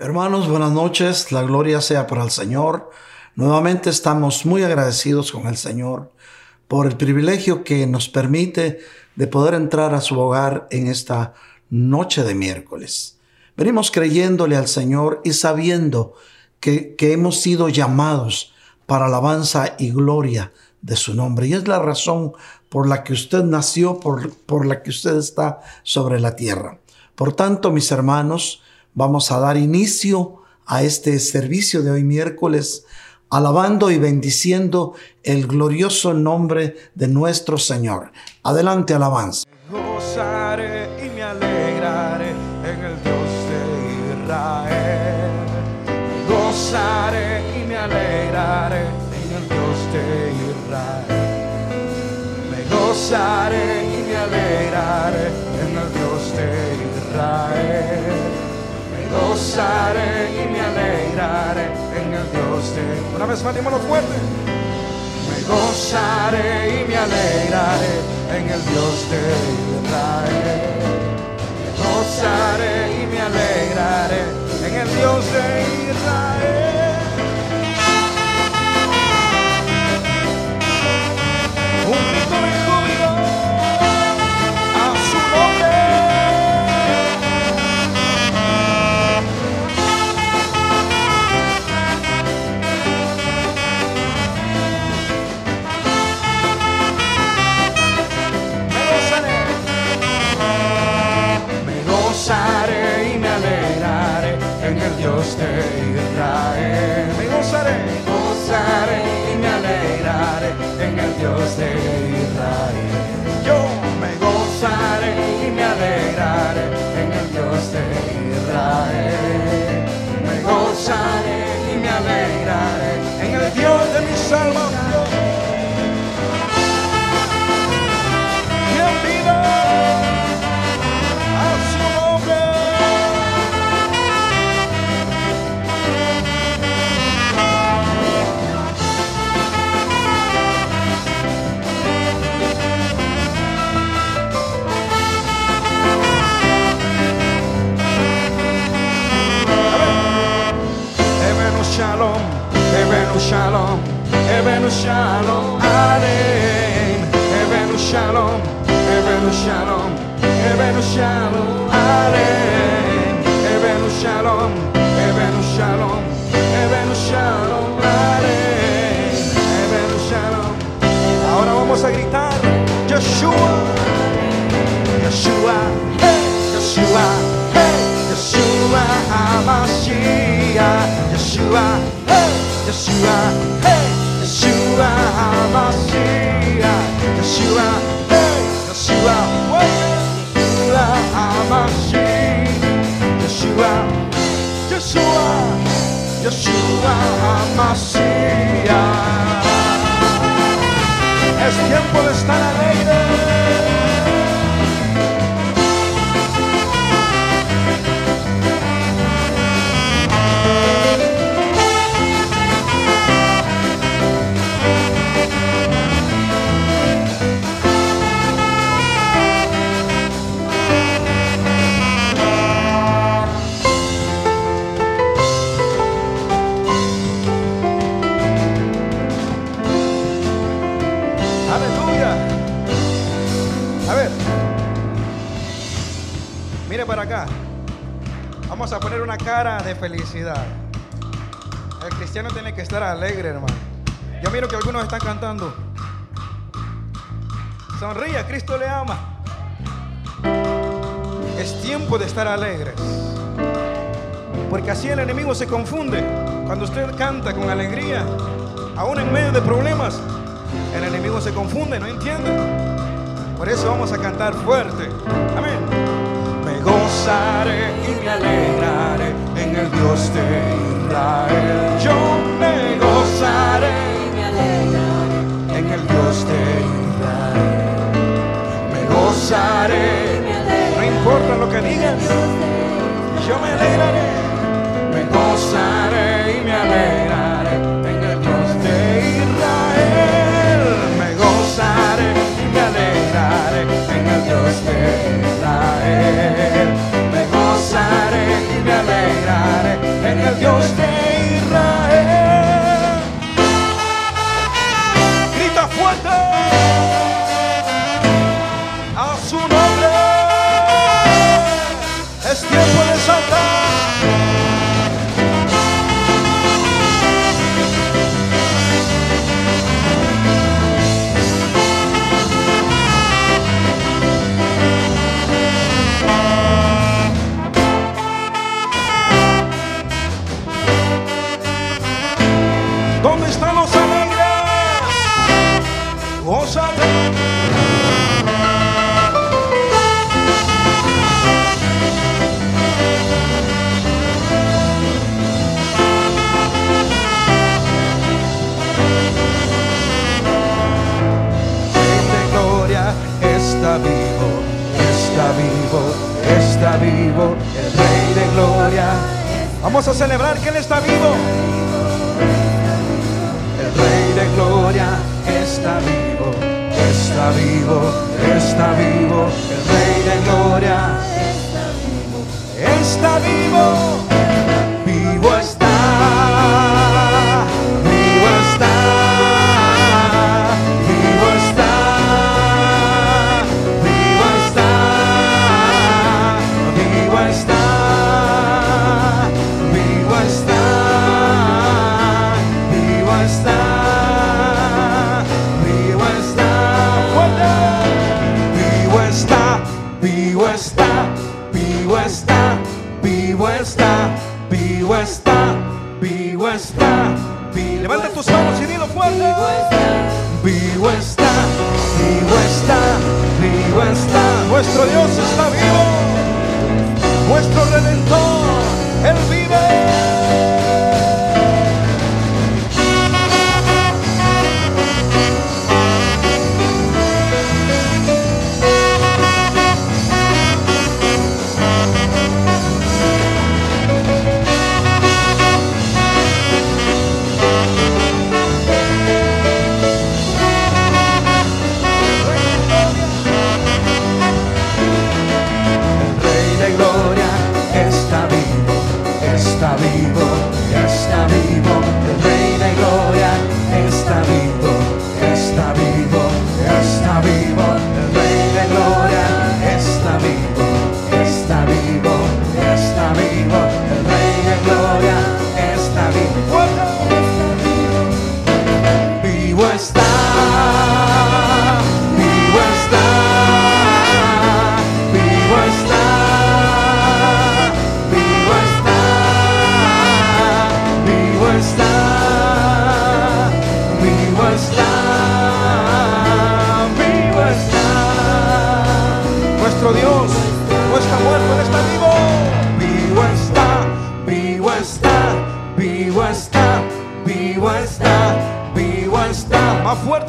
Hermanos, buenas noches. La gloria sea para el Señor. Nuevamente estamos muy agradecidos con el Señor por el privilegio que nos permite de poder entrar a su hogar en esta noche de miércoles. Venimos creyéndole al Señor y sabiendo que, que hemos sido llamados para alabanza y gloria de su nombre. Y es la razón por la que usted nació, por, por la que usted está sobre la tierra. Por tanto, mis hermanos, vamos a dar inicio a este servicio de hoy miércoles, alabando y bendiciendo el glorioso nombre de nuestro Señor. Adelante, alabanza. Gozaré y me alegraré en el Dios de Israel. Gozaré y me alegraré en el Dios de Israel. Me gozaré y me alegraré en el Dios de Israel. Gozaré y me alegraré en el Dios de Una vez más, dímelo fuerte. Me gozaré y me alegraré en el Dios de Israel. Me gozaré y me alegraré en el Dios de Israel. Me gozaré, y me alegraré en el Dios de Israel. Yo me gozaré y me alegraré en el Dios de Israel. Me gozaré y me alegraré en el Dios de mi salvación. Eso vamos a cantar fuerte. Vivo está. Vivo Levanta tus manos y dilo fuerte. Vivo está. Vivo está. Vivo está. Vivo está. Nuestro Dios está vivo. Nuestro Redentor. Él vive.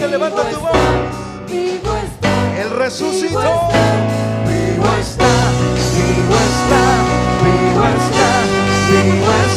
levanta, levanta tu voz. Vivo está, Él resucitó. Vivo está, vivo está, vivo está, vivo está.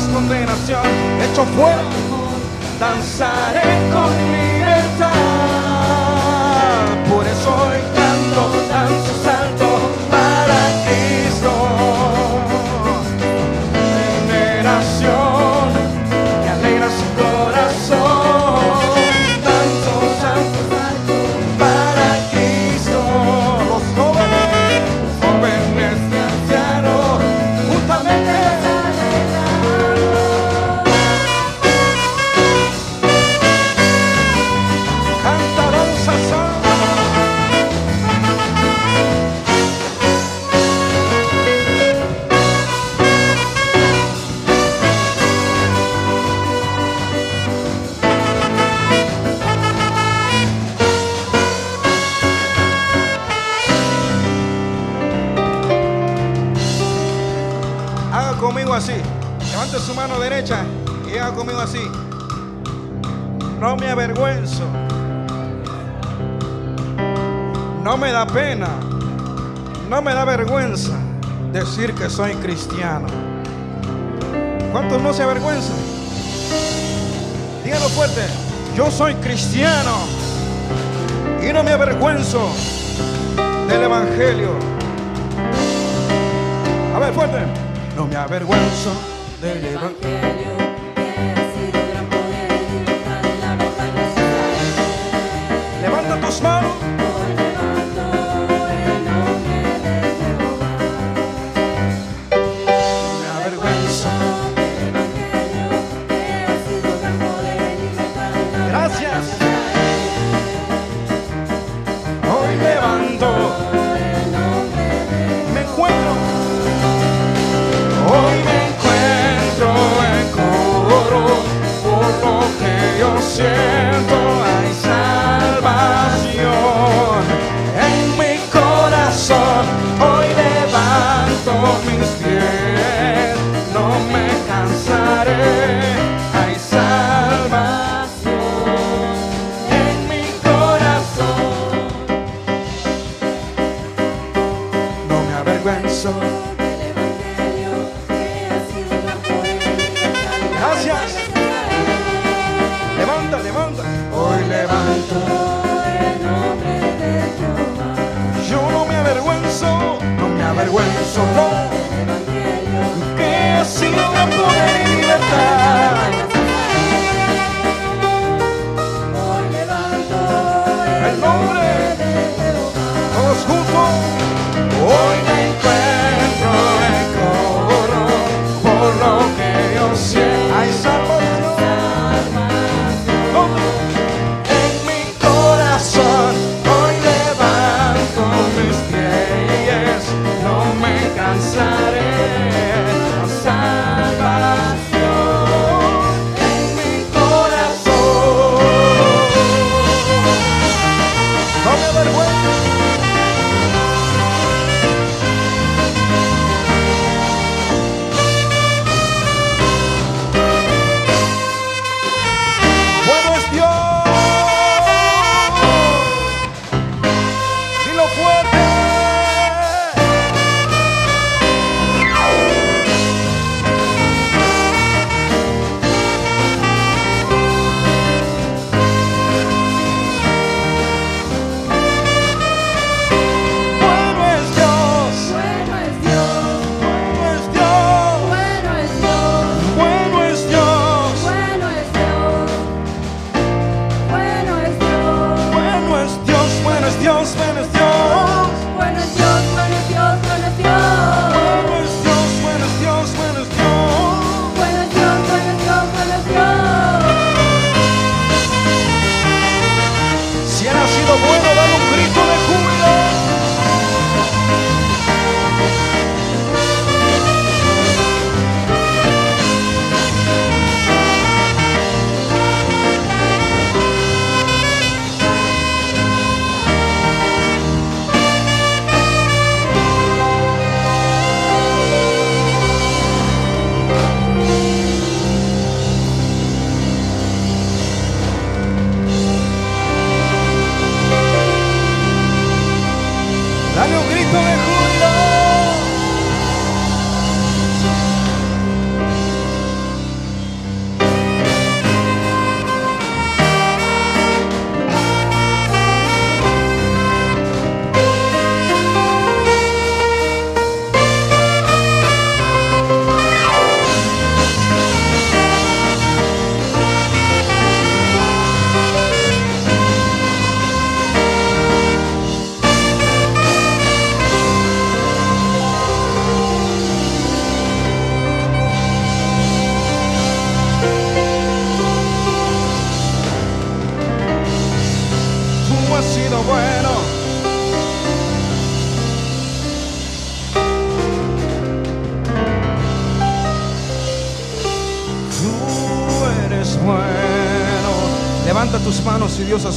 condenación, hecho fuera, danzaré conmigo. avergüenzo. No me da pena, no me da vergüenza decir que soy cristiano. ¿Cuántos no se avergüenzan? Díganlo fuerte, yo soy cristiano y no me avergüenzo del Evangelio. A ver, fuerte. No me avergüenzo del Evangelio.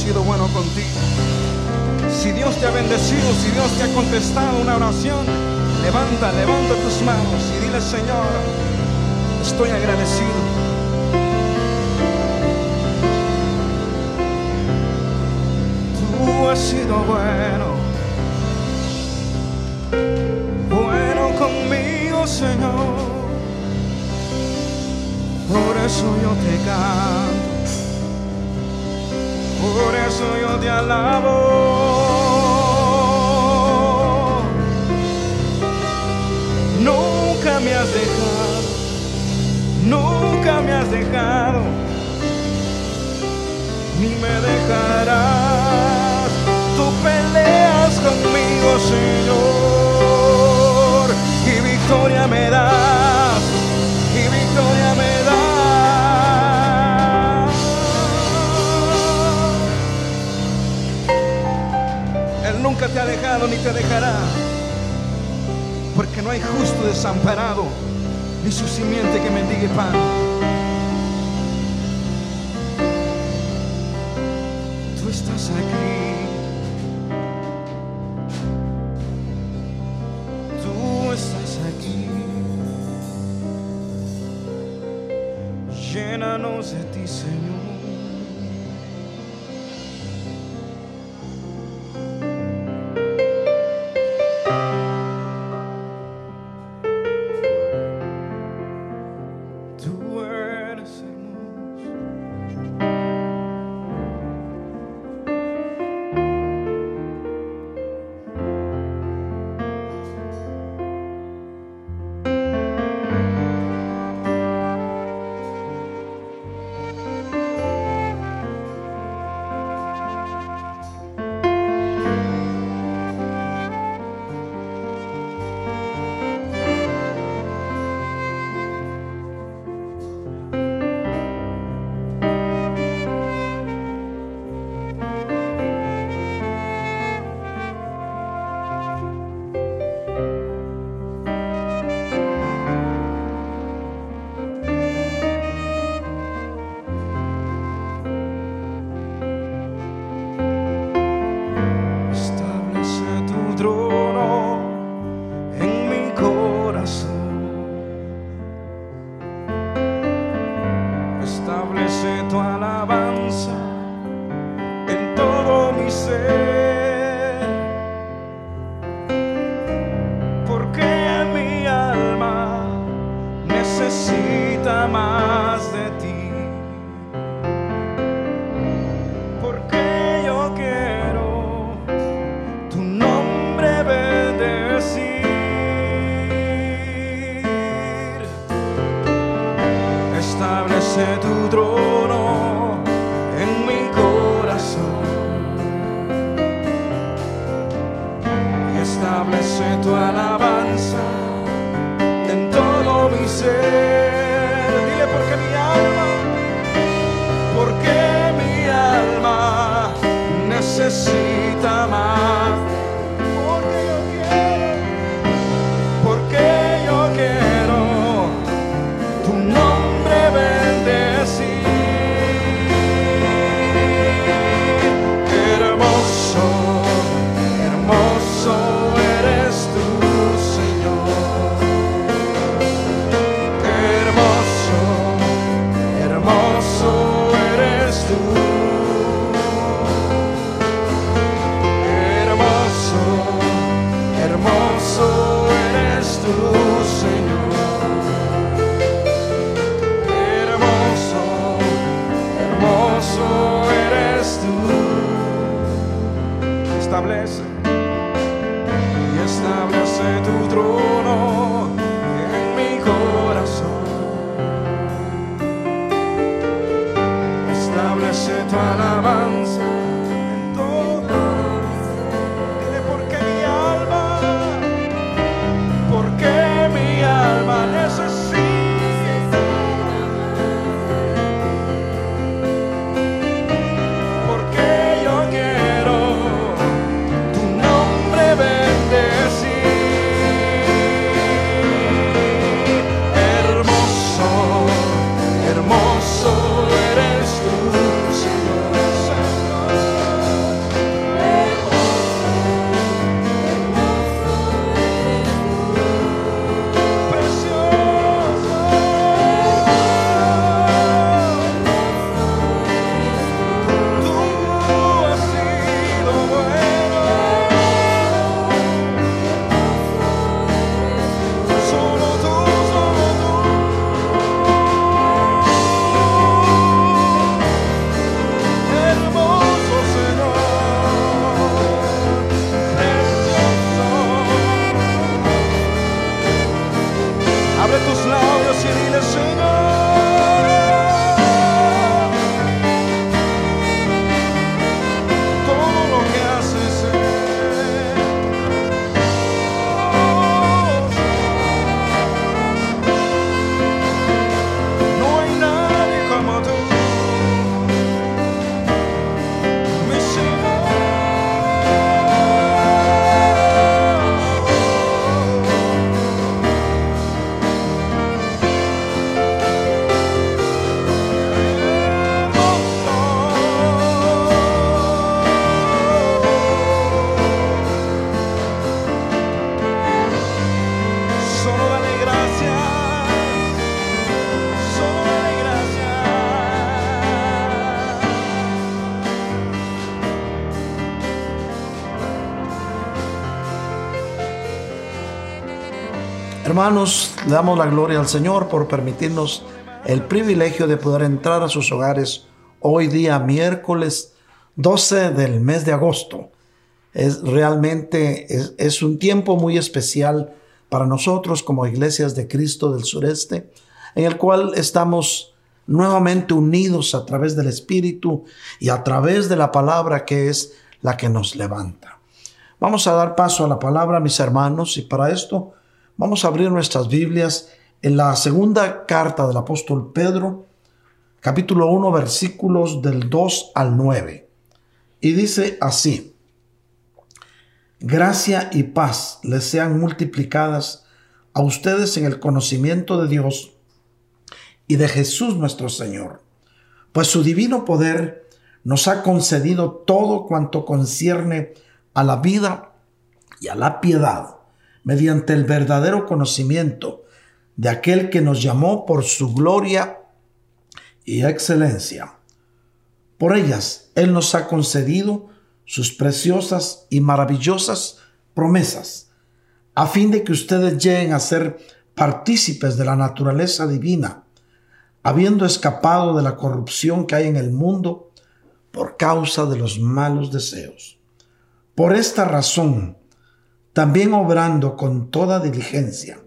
see the one. ni te dejará. Porque no hay justo desamparado, ni su simiente que mendigue pan. Tú estás aquí. Tú estás aquí. Llénanos de ti, Señor. establece tu trono en mi corazón. Y establece tu alabanza en todo mi ser. Dile porque mi alma, porque mi alma necesita. Hermanos, le damos la gloria al Señor por permitirnos el privilegio de poder entrar a sus hogares hoy día miércoles 12 del mes de agosto. Es realmente es, es un tiempo muy especial para nosotros como iglesias de Cristo del sureste, en el cual estamos nuevamente unidos a través del Espíritu y a través de la palabra que es la que nos levanta. Vamos a dar paso a la palabra, mis hermanos, y para esto vamos a abrir nuestras Biblias en la segunda carta del apóstol Pedro, capítulo 1, versículos del 2 al 9. Y dice así, gracia y paz les sean multiplicadas a ustedes en el conocimiento de Dios y de Jesús nuestro Señor, pues su divino poder nos ha concedido todo cuanto concierne a la vida y a la piedad, mediante el verdadero conocimiento de aquel que nos llamó por su gloria y excelencia. Por ellas Él nos ha concedido sus preciosas y maravillosas promesas, a fin de que ustedes lleguen a ser partícipes de la naturaleza divina, habiendo escapado de la corrupción que hay en el mundo por causa de los malos deseos. Por esta razón, también obrando con toda diligencia,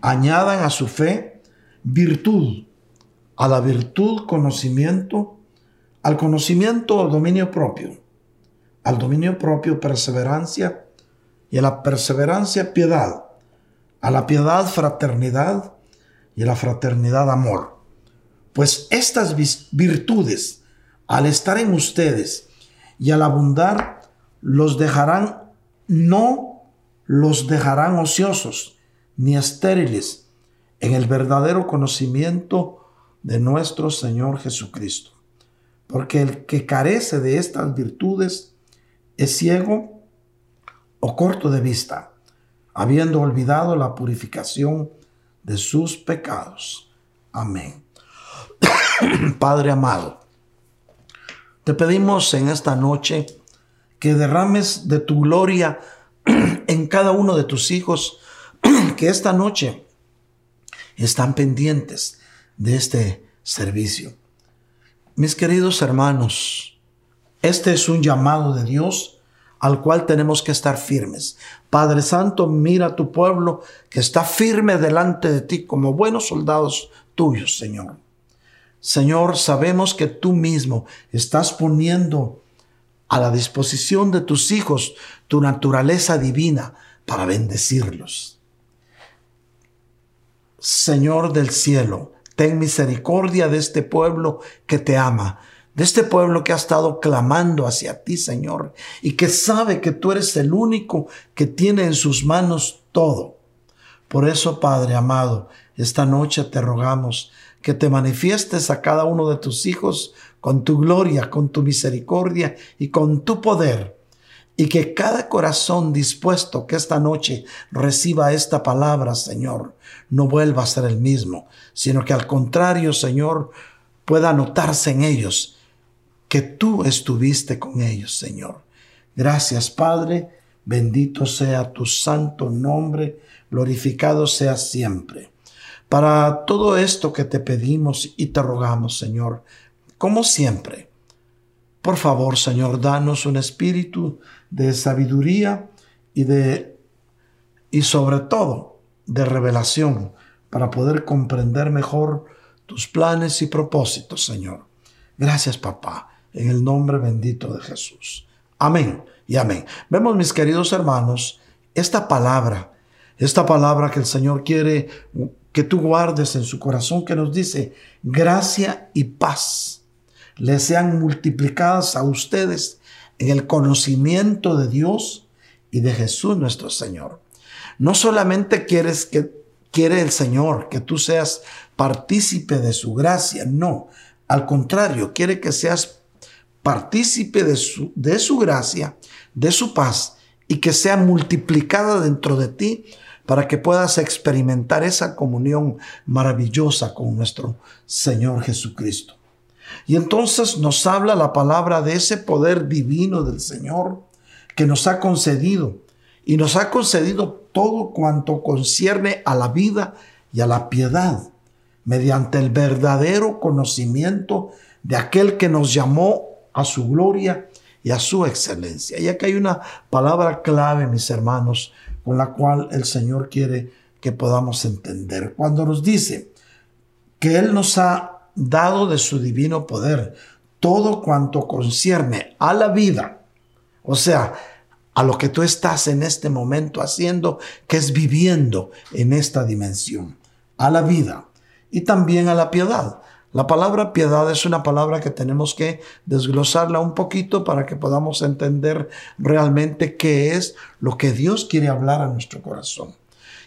añadan a su fe virtud, a la virtud conocimiento, al conocimiento dominio propio, al dominio propio perseverancia y a la perseverancia piedad, a la piedad fraternidad y a la fraternidad amor. Pues estas virtudes, al estar en ustedes y al abundar, los dejarán, no los dejarán ociosos ni estériles en el verdadero conocimiento de nuestro Señor Jesucristo. Porque el que carece de estas virtudes es ciego o corto de vista, habiendo olvidado la purificación de sus pecados. Amén. Padre amado, te pedimos en esta noche que derrames de tu gloria en cada uno de tus hijos que esta noche están pendientes de este servicio. Mis queridos hermanos, este es un llamado de Dios al cual tenemos que estar firmes. Padre Santo, mira a tu pueblo que está firme delante de ti como buenos soldados tuyos, Señor. Señor, sabemos que tú mismo estás poniendo a la disposición de tus hijos tu naturaleza divina para bendecirlos. Señor del cielo, ten misericordia de este pueblo que te ama, de este pueblo que ha estado clamando hacia ti, Señor, y que sabe que tú eres el único que tiene en sus manos todo. Por eso, Padre amado, esta noche te rogamos que te manifiestes a cada uno de tus hijos con tu gloria, con tu misericordia y con tu poder. Y que cada corazón dispuesto que esta noche reciba esta palabra, Señor, no vuelva a ser el mismo, sino que al contrario, Señor, pueda notarse en ellos que tú estuviste con ellos, Señor. Gracias, Padre. Bendito sea tu santo nombre, glorificado sea siempre. Para todo esto que te pedimos y te rogamos, Señor, como siempre, por favor, Señor, danos un espíritu de sabiduría y de y sobre todo de revelación para poder comprender mejor tus planes y propósitos, Señor. Gracias, papá, en el nombre bendito de Jesús. Amén y amén. Vemos, mis queridos hermanos, esta palabra, esta palabra que el Señor quiere que tú guardes en su corazón, que nos dice, gracia y paz le sean multiplicadas a ustedes en el conocimiento de Dios y de Jesús nuestro Señor. No solamente quieres que quiere el Señor que tú seas partícipe de su gracia, no, al contrario, quiere que seas partícipe de su, de su gracia, de su paz y que sea multiplicada dentro de ti para que puedas experimentar esa comunión maravillosa con nuestro Señor Jesucristo. Y entonces nos habla la palabra de ese poder divino del Señor que nos ha concedido y nos ha concedido todo cuanto concierne a la vida y a la piedad, mediante el verdadero conocimiento de aquel que nos llamó a su gloria y a su excelencia. Y aquí hay una palabra clave, mis hermanos, con la cual el Señor quiere que podamos entender. Cuando nos dice que Él nos ha dado de su divino poder todo cuanto concierne a la vida, o sea, a lo que tú estás en este momento haciendo, que es viviendo en esta dimensión, a la vida y también a la piedad. La palabra piedad es una palabra que tenemos que desglosarla un poquito para que podamos entender realmente qué es lo que Dios quiere hablar a nuestro corazón.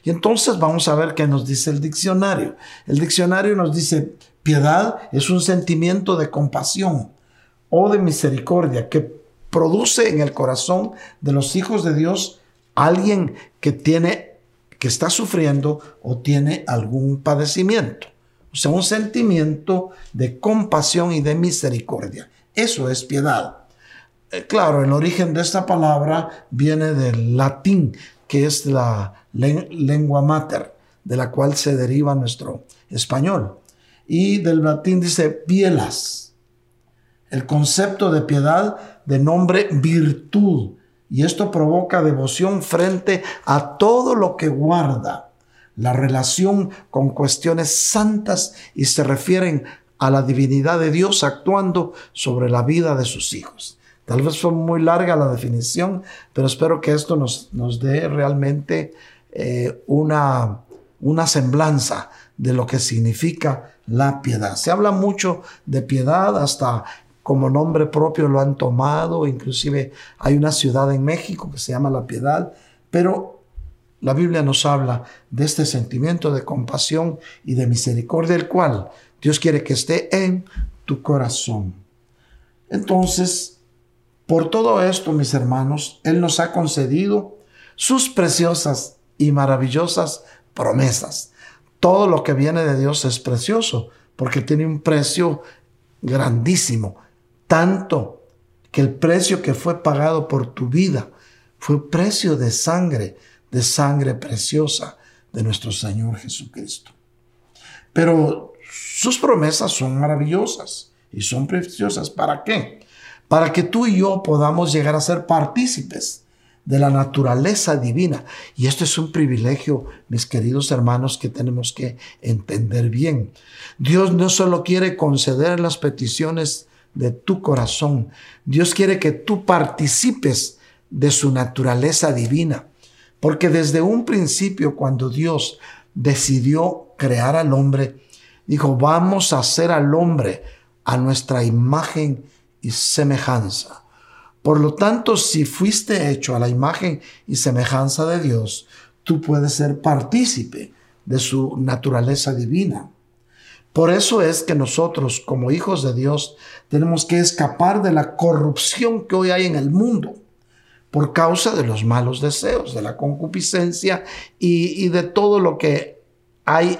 Y entonces vamos a ver qué nos dice el diccionario. El diccionario nos dice, piedad es un sentimiento de compasión o de misericordia que produce en el corazón de los hijos de Dios alguien que tiene, que está sufriendo o tiene algún padecimiento. O sea, un sentimiento de compasión y de misericordia. Eso es piedad. Eh, claro, el origen de esta palabra viene del latín, que es la lengua mater, de la cual se deriva nuestro español. Y del latín dice pielas. El concepto de piedad de nombre virtud. Y esto provoca devoción frente a todo lo que guarda la relación con cuestiones santas y se refieren a la divinidad de Dios actuando sobre la vida de sus hijos. Tal vez fue muy larga la definición, pero espero que esto nos, nos dé realmente eh, una, una semblanza de lo que significa la piedad. Se habla mucho de piedad hasta como nombre propio lo han tomado, inclusive hay una ciudad en México que se llama La Piedad, pero la Biblia nos habla de este sentimiento de compasión y de misericordia, el cual Dios quiere que esté en tu corazón. Entonces, por todo esto, mis hermanos, Él nos ha concedido sus preciosas y maravillosas promesas. Todo lo que viene de Dios es precioso porque tiene un precio grandísimo tanto que el precio que fue pagado por tu vida fue precio de sangre, de sangre preciosa de nuestro Señor Jesucristo. Pero sus promesas son maravillosas y son preciosas. ¿Para qué? Para que tú y yo podamos llegar a ser partícipes de la naturaleza divina. Y esto es un privilegio, mis queridos hermanos, que tenemos que entender bien. Dios no solo quiere conceder las peticiones de tu corazón. Dios quiere que tú participes de su naturaleza divina. Porque desde un principio, cuando Dios decidió crear al hombre, dijo, vamos a hacer al hombre a nuestra imagen y semejanza. Por lo tanto, si fuiste hecho a la imagen y semejanza de Dios, tú puedes ser partícipe de su naturaleza divina. Por eso es que nosotros, como hijos de Dios, tenemos que escapar de la corrupción que hoy hay en el mundo por causa de los malos deseos, de la concupiscencia y, de todo lo que hay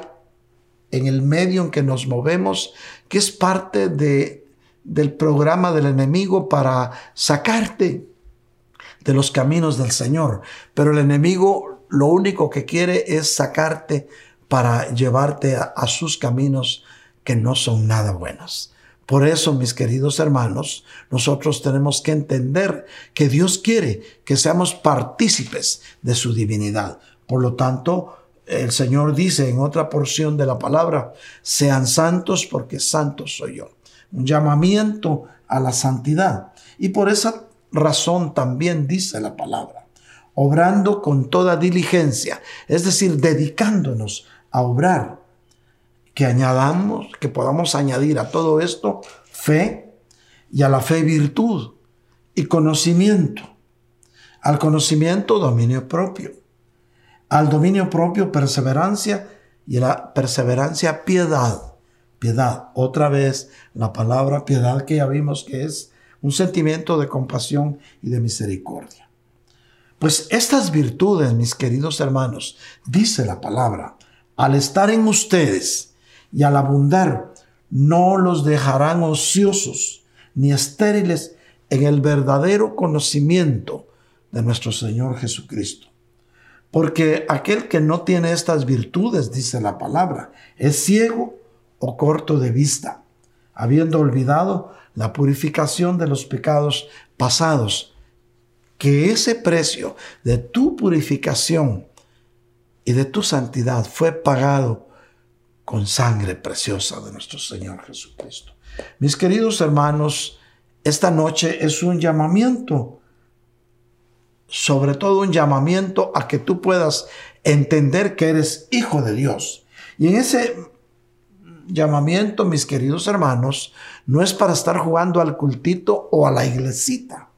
en el medio en que nos movemos, que es parte de, del programa del enemigo para sacarte de los caminos del Señor. Pero el enemigo lo único que quiere es sacarte para llevarte a, sus caminos que no son nada buenos. Por eso, mis queridos hermanos, nosotros tenemos que entender que Dios quiere que seamos partícipes de su divinidad. Por lo tanto, el Señor dice en otra porción de la palabra, sean santos porque santos soy yo. Un llamamiento a la santidad. Y por esa razón también dice la palabra, obrando con toda diligencia, es decir, dedicándonos a obrar, que añadamos, que podamos añadir a todo esto fe y a la fe virtud y conocimiento. Al conocimiento dominio propio. Al dominio propio perseverancia y a la perseverancia piedad. Piedad, otra vez la palabra piedad que ya vimos que es un sentimiento de compasión y de misericordia. Pues estas virtudes, mis queridos hermanos, dice la palabra, al estar en ustedes y al abundar, no los dejarán ociosos ni estériles en el verdadero conocimiento de nuestro Señor Jesucristo. Porque aquel que no tiene estas virtudes, dice la palabra, es ciego o corto de vista, habiendo olvidado la purificación de los pecados pasados, que ese precio de tu purificación y de tu santidad fue pagado con sangre preciosa de nuestro Señor Jesucristo. Mis queridos hermanos, esta noche es un llamamiento, sobre todo un llamamiento a que tú puedas entender que eres hijo de Dios. Y en ese llamamiento, mis queridos hermanos, no es para estar jugando al cultito o a la iglesita.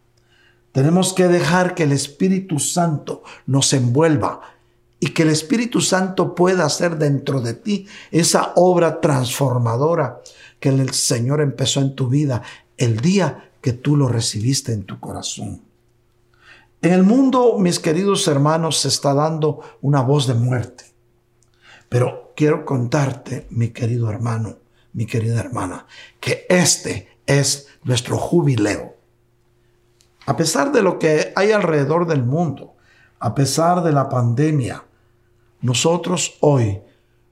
Tenemos que dejar que el Espíritu Santo nos envuelva y que el Espíritu Santo pueda hacer dentro de ti esa obra transformadora que el Señor empezó en tu vida el día que tú lo recibiste en tu corazón. En el mundo, mis queridos hermanos, se está dando una voz de muerte. Pero quiero contarte, mi querido hermano, mi querida hermana, que este es nuestro jubileo. A pesar de lo que hay alrededor del mundo, a pesar de la pandemia, nosotros hoy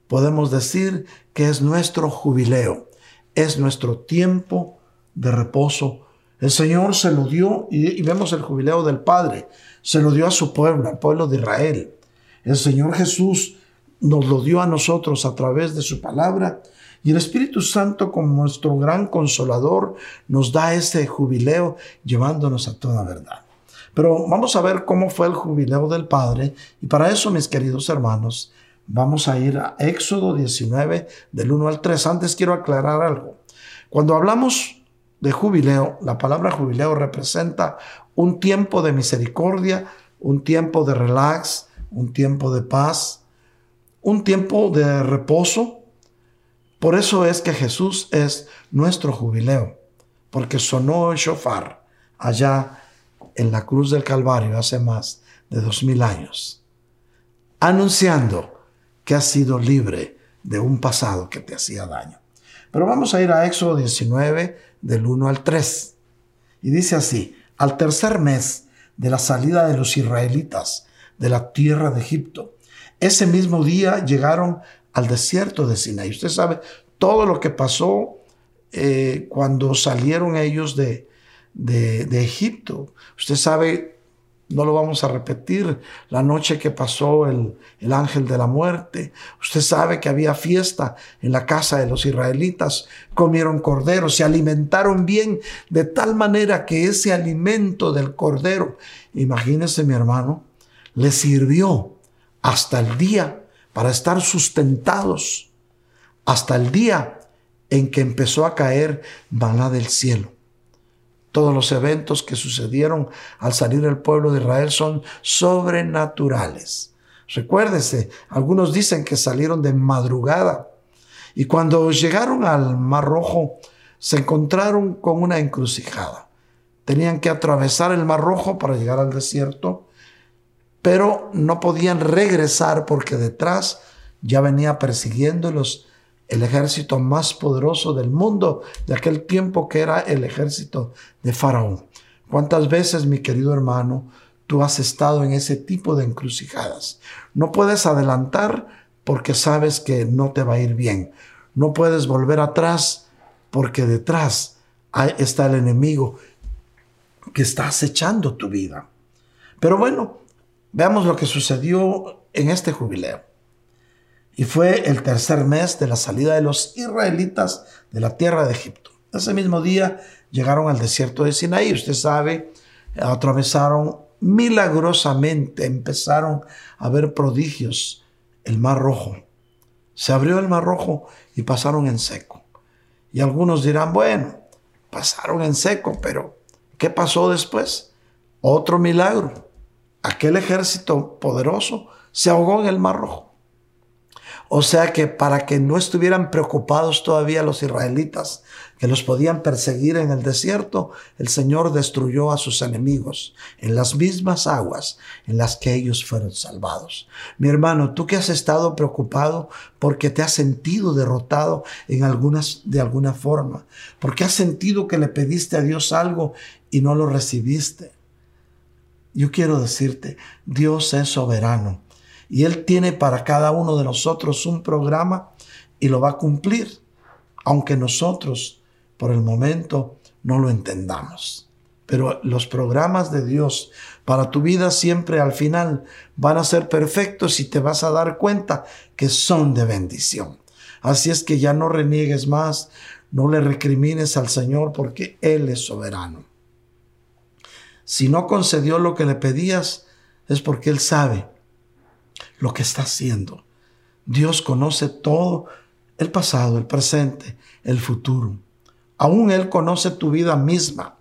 podemos decir que es nuestro jubileo, es nuestro tiempo de reposo. El Señor se lo dio, y, vemos el jubileo del Padre, se lo dio a su pueblo, al pueblo de Israel. El Señor Jesús nos lo dio a nosotros a través de su palabra y el Espíritu Santo como nuestro gran consolador nos da ese jubileo llevándonos a toda verdad. Pero vamos a ver cómo fue el jubileo del Padre y para eso, mis queridos hermanos, vamos a ir a Éxodo 19 del 1 al 3. Antes quiero aclarar algo. Cuando hablamos de jubileo, la palabra jubileo representa un tiempo de misericordia, un tiempo de relax, un tiempo de paz, un tiempo de reposo. Por eso es que Jesús es nuestro jubileo, porque sonó el shofar allá en la cruz del Calvario hace más de dos mil años, anunciando que has sido libre de un pasado que te hacía daño. Pero vamos a ir a Éxodo 19 del 1 al 3. Y dice así, al tercer mes de la salida de los israelitas de la tierra de Egipto, ese mismo día llegaron al desierto de Sinaí. Usted sabe todo lo que pasó eh, cuando salieron ellos de, de, Egipto. Usted sabe, no lo vamos a repetir, la noche que pasó el, el ángel de la muerte. Usted sabe que había fiesta en la casa de los israelitas, comieron cordero, se alimentaron bien de tal manera que ese alimento del cordero, imagínese mi hermano, le sirvió hasta el día para estar sustentados, hasta el día en que empezó a caer maná del cielo. Todos los eventos que sucedieron al salir el pueblo de Israel son sobrenaturales. Recuérdese, algunos dicen que salieron de madrugada y cuando llegaron al Mar Rojo se encontraron con una encrucijada. Tenían que atravesar el Mar Rojo para llegar al desierto pero no podían regresar porque detrás ya venía persiguiéndolos el ejército más poderoso del mundo de aquel tiempo que era el ejército de Faraón. ¿Cuántas veces, mi querido hermano, tú has estado en ese tipo de encrucijadas? No puedes adelantar porque sabes que no te va a ir bien. No puedes volver atrás porque detrás está el enemigo que está acechando tu vida. Pero bueno, Veamos lo que sucedió en este jubileo. Y fue el tercer mes de la salida de los israelitas de la tierra de Egipto. Ese mismo día llegaron al desierto de Sinaí. Usted sabe, atravesaron milagrosamente, empezaron a ver prodigios. El mar rojo. Se abrió el mar rojo y pasaron en seco. Y algunos dirán, bueno, pasaron en seco, pero ¿qué pasó después? Otro milagro. Aquel ejército poderoso se ahogó en el mar rojo. O sea que para que no estuvieran preocupados todavía los israelitas, que los podían perseguir en el desierto, el Señor destruyó a sus enemigos en las mismas aguas en las que ellos fueron salvados. Mi hermano, tú que has estado preocupado porque te has sentido derrotado en algunas, de alguna forma, porque has sentido que le pediste a Dios algo y no lo recibiste. Yo quiero decirte, Dios es soberano y Él tiene para cada uno de nosotros un programa y lo va a cumplir, aunque nosotros por el momento no lo entendamos. Pero los programas de Dios para tu vida siempre al final van a ser perfectos y te vas a dar cuenta que son de bendición. Así es que ya no reniegues más, no le recrimines al Señor porque Él es soberano. Si no concedió lo que le pedías, es porque Él sabe lo que está haciendo. Dios conoce todo, el pasado, el presente, el futuro. Aún Él conoce tu vida misma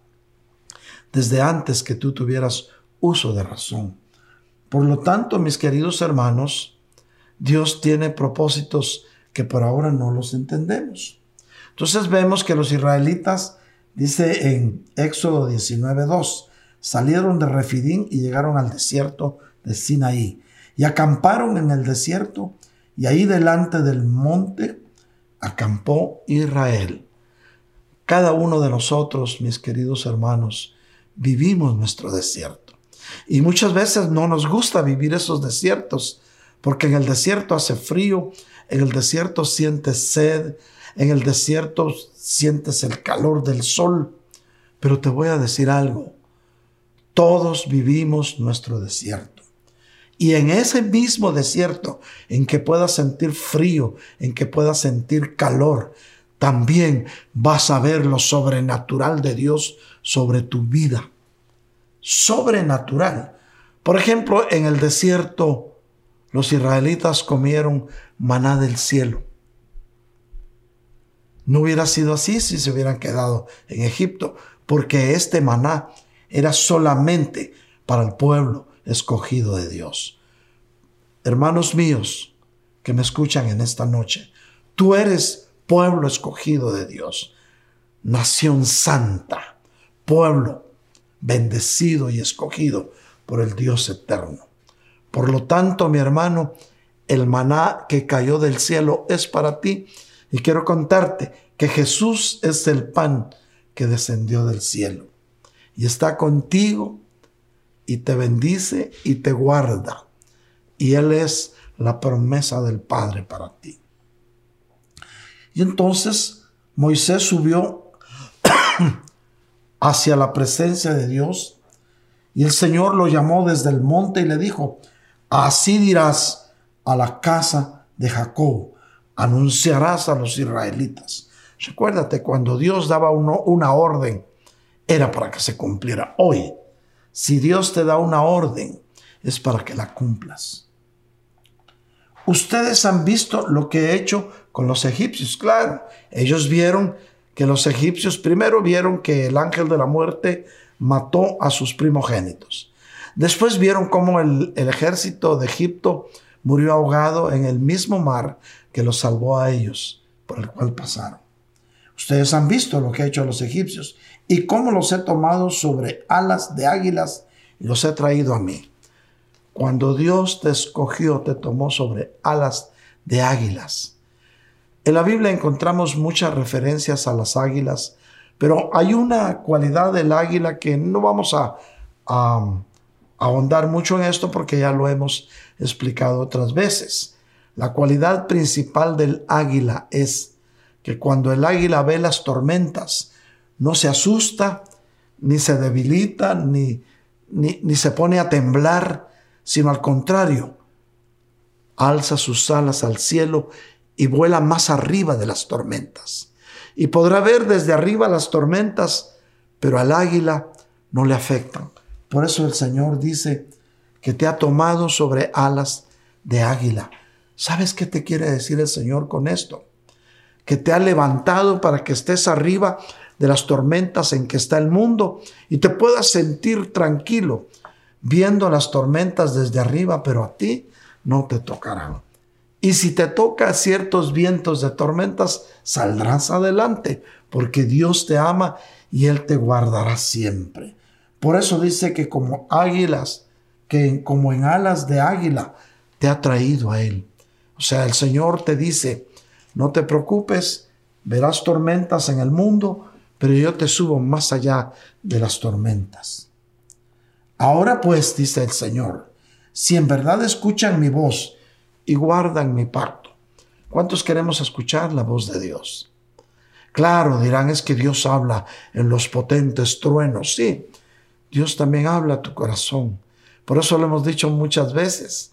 desde antes que tú tuvieras uso de razón. Por lo tanto, mis queridos hermanos, Dios tiene propósitos que por ahora no los entendemos. Entonces vemos que los israelitas, dice en Éxodo 19.2, salieron de Refidín y llegaron al desierto de Sinaí y acamparon en el desierto y ahí delante del monte acampó Israel. Cada uno de nosotros, mis queridos hermanos, vivimos nuestro desierto. Y muchas veces no nos gusta vivir esos desiertos, porque en el desierto hace frío, en el desierto sientes sed, en el desierto sientes el calor del sol. Pero te voy a decir algo, todos vivimos nuestro desierto. Y en ese mismo desierto, en que puedas sentir frío, en que puedas sentir calor, también vas a ver lo sobrenatural de Dios sobre tu vida. Sobrenatural. Por ejemplo, en el desierto, los israelitas comieron maná del cielo. No hubiera sido así si se hubieran quedado en Egipto, porque este maná era solamente para el pueblo escogido de Dios. Hermanos míos que me escuchan en esta noche, tú eres pueblo escogido de Dios, nación santa, pueblo bendecido y escogido por el Dios eterno. Por lo tanto, mi hermano, el maná que cayó del cielo es para ti y quiero contarte que Jesús es el pan que descendió del cielo y está contigo y te bendice y te guarda. Y Él es la promesa del Padre para ti. Y entonces Moisés subió hacia la presencia de Dios y el Señor lo llamó desde el monte y le dijo, así dirás a la casa de Jacob, anunciarás a los israelitas. Recuérdate, cuando Dios daba una orden, era para que se cumpliera. Hoy si Dios te da una orden, es para que la cumplas. Ustedes han visto lo que he hecho con los egipcios. Claro, ellos vieron que los egipcios primero vieron que el ángel de la muerte mató a sus primogénitos. Después vieron cómo el, ejército de Egipto murió ahogado en el mismo mar que los salvó a ellos, por el cual pasaron. Ustedes han visto lo que he hecho a los egipcios y cómo los he tomado sobre alas de águilas los he traído a mí. Cuando Dios te escogió, te tomó sobre alas de águilas. En la Biblia encontramos muchas referencias a las águilas, pero hay una cualidad del águila que no vamos a, a ahondar mucho en esto porque ya lo hemos explicado otras veces. La cualidad principal del águila es que cuando el águila ve las tormentas, no se asusta, ni se debilita, ni, ni, se pone a temblar, sino al contrario, alza sus alas al cielo y vuela más arriba de las tormentas. Y podrá ver desde arriba las tormentas, pero al águila no le afectan. Por eso el Señor dice que te ha tomado sobre alas de águila. ¿Sabes qué te quiere decir el Señor con esto? Que te ha levantado para que estés arriba de las tormentas en que está el mundo y te puedas sentir tranquilo viendo las tormentas desde arriba, pero a ti no te tocarán. Y si te toca ciertos vientos de tormentas, saldrás adelante, porque Dios te ama y Él te guardará siempre. Por eso dice que como águilas, que como en alas de águila, te ha traído a Él. O sea, el Señor te dice, no te preocupes, verás tormentas en el mundo, pero yo te subo más allá de las tormentas. Ahora pues, dice el Señor, si en verdad escuchan mi voz y guardan mi pacto, ¿cuántos queremos escuchar la voz de Dios? Claro, dirán es que Dios habla en los potentes truenos. Sí, Dios también habla a tu corazón. Por eso lo hemos dicho muchas veces.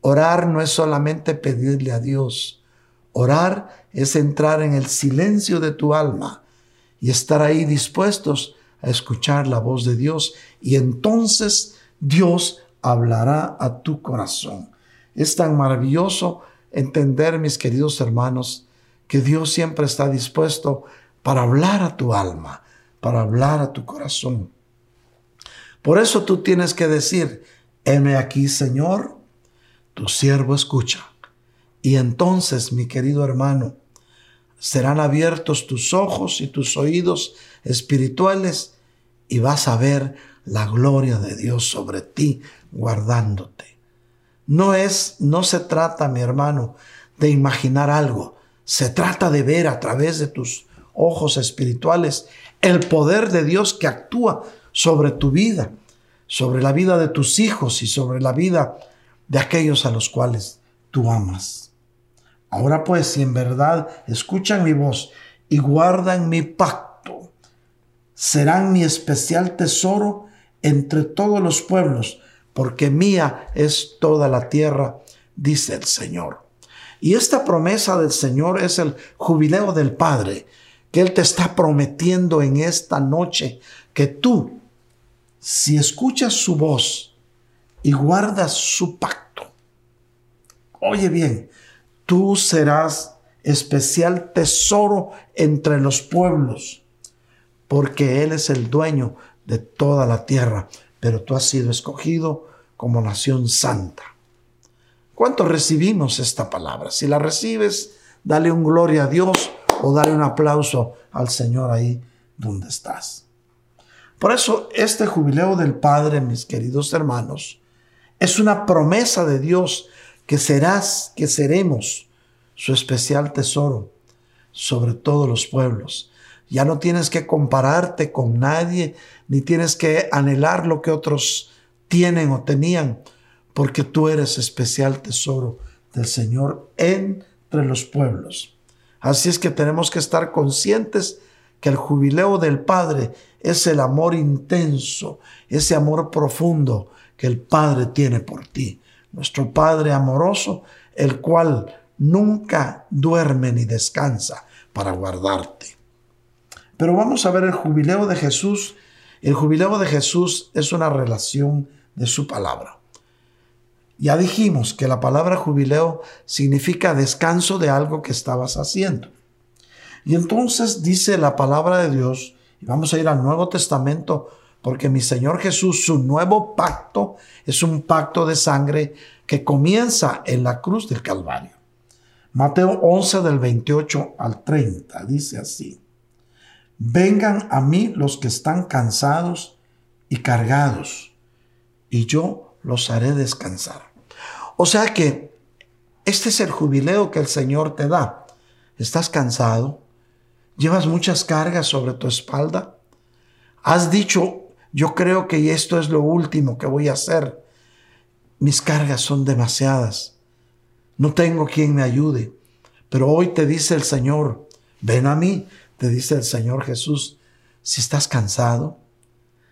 Orar no es solamente pedirle a Dios. Orar es entrar en el silencio de tu alma y estar ahí dispuestos a escuchar la voz de Dios. Y entonces Dios hablará a tu corazón. Es tan maravilloso entender, mis queridos hermanos, que Dios siempre está dispuesto para hablar a tu alma, para hablar a tu corazón. Por eso tú tienes que decir, heme aquí, Señor, tu siervo escucha. Y entonces, mi querido hermano, serán abiertos tus ojos y tus oídos espirituales y vas a ver la gloria de Dios sobre ti guardándote. No es, no se trata, mi hermano, de imaginar algo. Se trata de ver a través de tus ojos espirituales el poder de Dios que actúa sobre tu vida, sobre la vida de tus hijos y sobre la vida de aquellos a los cuales tú amas. Ahora pues, si en verdad escuchan mi voz y guardan mi pacto, serán mi especial tesoro entre todos los pueblos, porque mía es toda la tierra, dice el Señor. Y esta promesa del Señor es el jubileo del Padre, que Él te está prometiendo en esta noche, que tú, si escuchas su voz y guardas su pacto, oye bien, tú serás especial tesoro entre los pueblos, porque Él es el dueño de toda la tierra, pero tú has sido escogido como nación santa. ¿Cuánto recibimos esta palabra? Si la recibes, dale un gloria a Dios o dale un aplauso al Señor ahí donde estás. Por eso este jubileo del Padre, mis queridos hermanos, es una promesa de Dios que serás, que seremos su especial tesoro sobre todos los pueblos. Ya no tienes que compararte con nadie, ni tienes que anhelar lo que otros tienen o tenían, porque tú eres especial tesoro del Señor entre los pueblos. Así es que tenemos que estar conscientes que el jubileo del Padre es el amor intenso, ese amor profundo que el Padre tiene por ti nuestro Padre amoroso, el cual nunca duerme ni descansa para guardarte. Pero vamos a ver el jubileo de Jesús. El jubileo de Jesús es una relación de su palabra. Ya dijimos que la palabra jubileo significa descanso de algo que estabas haciendo. Y entonces dice la palabra de Dios, y vamos a ir al Nuevo Testamento, porque mi Señor Jesús, su nuevo pacto, es un pacto de sangre que comienza en la cruz del Calvario. Mateo 11 del 28 al 30 dice así, vengan a mí los que están cansados y cargados, y yo los haré descansar. O sea que este es el jubileo que el Señor te da. ¿Estás cansado? ¿Llevas muchas cargas sobre tu espalda? ¿Has dicho, yo creo que esto es lo último que voy a hacer. Mis cargas son demasiadas. No tengo quien me ayude. Pero hoy te dice el Señor, ven a mí, te dice el Señor Jesús, si estás cansado,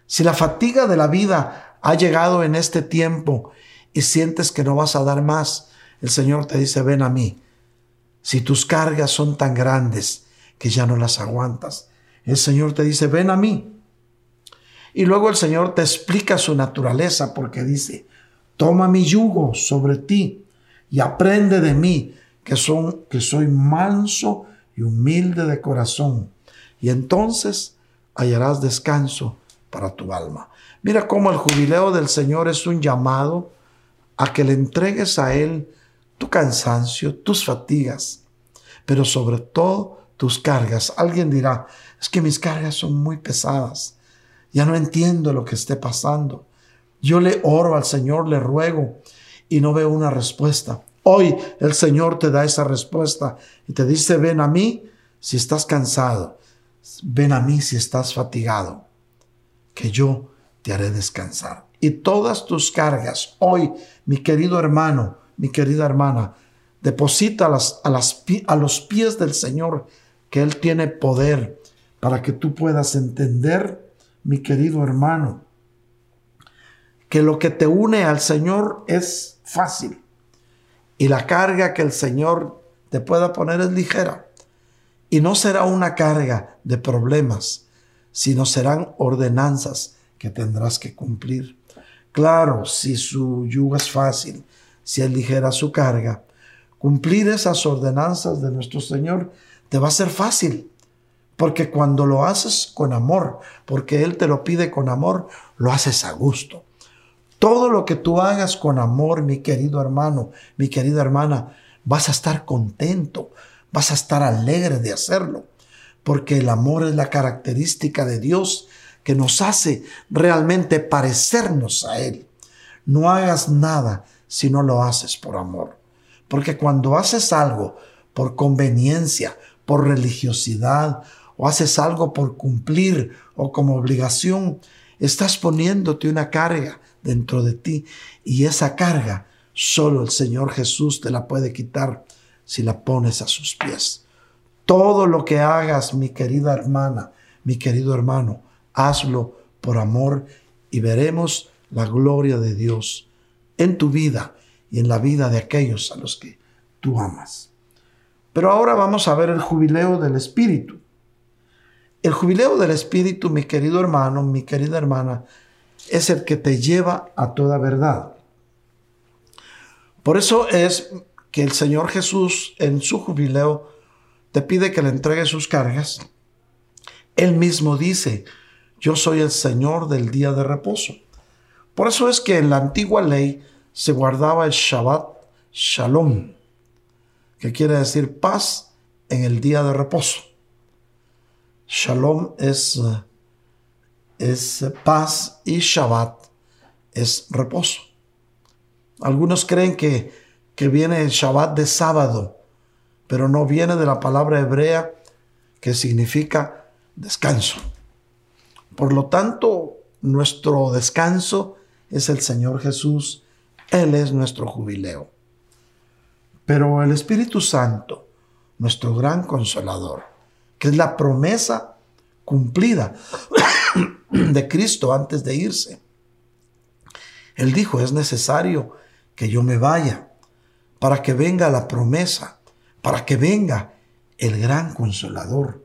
si la fatiga de la vida ha llegado en este tiempo y sientes que no vas a dar más, el Señor te dice, ven a mí. Si tus cargas son tan grandes que ya no las aguantas, el Señor te dice, ven a mí. Y luego el Señor te explica su naturaleza porque dice, toma mi yugo sobre ti y aprende de mí, que, son, que soy manso y humilde de corazón. Y entonces hallarás descanso para tu alma. Mira cómo el jubileo del Señor es un llamado a que le entregues a Él tu cansancio, tus fatigas, pero sobre todo tus cargas. Alguien dirá, es que mis cargas son muy pesadas. Ya no entiendo lo que esté pasando. Yo le oro al Señor, le ruego y no veo una respuesta. Hoy el Señor te da esa respuesta y te dice, ven a mí si estás cansado, ven a mí si estás fatigado, que yo te haré descansar. Y todas tus cargas, hoy, mi querido hermano, mi querida hermana, deposita a, las, a los pies del Señor que Él tiene poder para que tú puedas entender, mi querido hermano, que lo que te une al Señor es fácil y la carga que el Señor te pueda poner es ligera. Y no será una carga de problemas, sino serán ordenanzas que tendrás que cumplir. Claro, si su yugo es fácil, si es ligera su carga, cumplir esas ordenanzas de nuestro Señor te va a ser fácil. Porque cuando lo haces con amor, porque Él te lo pide con amor, lo haces a gusto. Todo lo que tú hagas con amor, mi querido hermano, mi querida hermana, vas a estar contento, vas a estar alegre de hacerlo, porque el amor es la característica de Dios que nos hace realmente parecernos a Él. No hagas nada si no lo haces por amor, porque cuando haces algo por conveniencia, por religiosidad o haces algo por cumplir o como obligación, estás poniéndote una carga dentro de ti y esa carga solo el Señor Jesús te la puede quitar si la pones a sus pies. Todo lo que hagas, mi querida hermana, mi querido hermano, hazlo por amor y veremos la gloria de Dios en tu vida y en la vida de aquellos a los que tú amas. Pero ahora vamos a ver el jubileo del Espíritu. El jubileo del Espíritu, mi querido hermano, mi querida hermana, es el que te lleva a toda verdad. Por eso es que el Señor Jesús en su jubileo te pide que le entregue sus cargas. Él mismo dice, yo soy el Señor del día de reposo. Por eso es que en la antigua ley se guardaba el Shabbat Shalom, que quiere decir paz en el día de reposo. Shalom es, es paz y Shabbat es reposo. Algunos creen que, que viene el Shabbat de sábado, pero no viene de la palabra hebrea que significa descanso. Por lo tanto, nuestro descanso es el Señor Jesús. Él es nuestro jubileo. Pero el Espíritu Santo, nuestro gran consolador, que es la promesa cumplida de Cristo antes de irse. Él dijo, es necesario que yo me vaya para que venga la promesa, para que venga el gran consolador.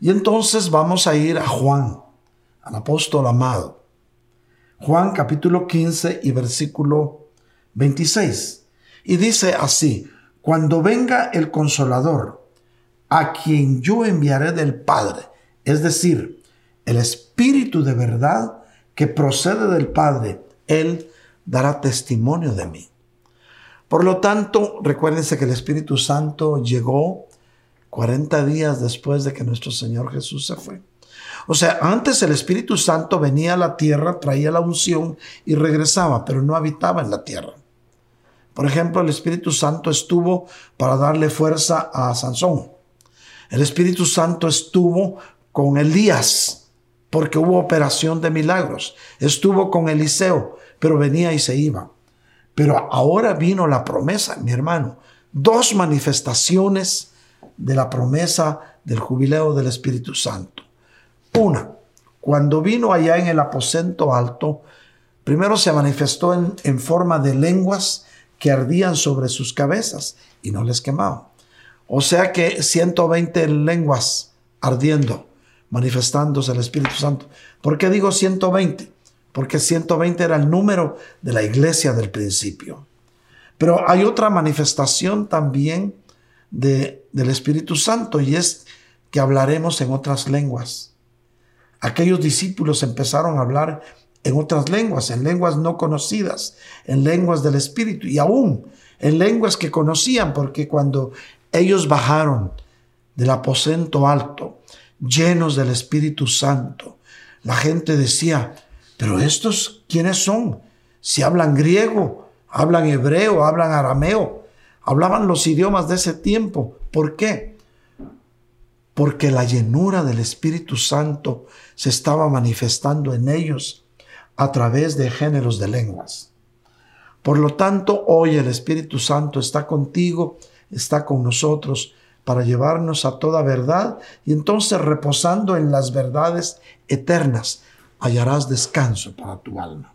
Y entonces vamos a ir a Juan, al apóstol amado. Juan capítulo 15 y versículo 26. Y dice así, cuando venga el consolador, a quien yo enviaré del Padre, es decir, el Espíritu de verdad que procede del Padre, Él dará testimonio de mí. Por lo tanto, recuérdense que el Espíritu Santo llegó 40 días después de que nuestro Señor Jesús se fue. O sea, antes el Espíritu Santo venía a la tierra, traía la unción y regresaba, pero no habitaba en la tierra. Por ejemplo, el Espíritu Santo estuvo para darle fuerza a Sansón. El Espíritu Santo estuvo con Elías porque hubo operación de milagros. Estuvo con Eliseo, pero venía y se iba. Pero ahora vino la promesa, mi hermano. Dos manifestaciones de la promesa del jubileo del Espíritu Santo. Una, cuando vino allá en el aposento alto, primero se manifestó en, en forma de lenguas que ardían sobre sus cabezas y no les quemaban. O sea que 120 lenguas ardiendo, manifestándose el Espíritu Santo. ¿Por qué digo 120? Porque 120 era el número de la iglesia del principio. Pero hay otra manifestación también de, del Espíritu Santo y es que hablaremos en otras lenguas. Aquellos discípulos empezaron a hablar en otras lenguas, en lenguas no conocidas, en lenguas del Espíritu y aún en lenguas que conocían, porque cuando ellos bajaron del aposento alto, llenos del Espíritu Santo, la gente decía, pero estos, ¿quiénes son? Si hablan griego, hablan hebreo, hablan arameo, hablaban los idiomas de ese tiempo. ¿Por qué? Porque la llenura del Espíritu Santo se estaba manifestando en ellos a través de géneros de lenguas. Por lo tanto, hoy el Espíritu Santo está contigo, está con nosotros para llevarnos a toda verdad y entonces reposando en las verdades eternas hallarás descanso para tu alma.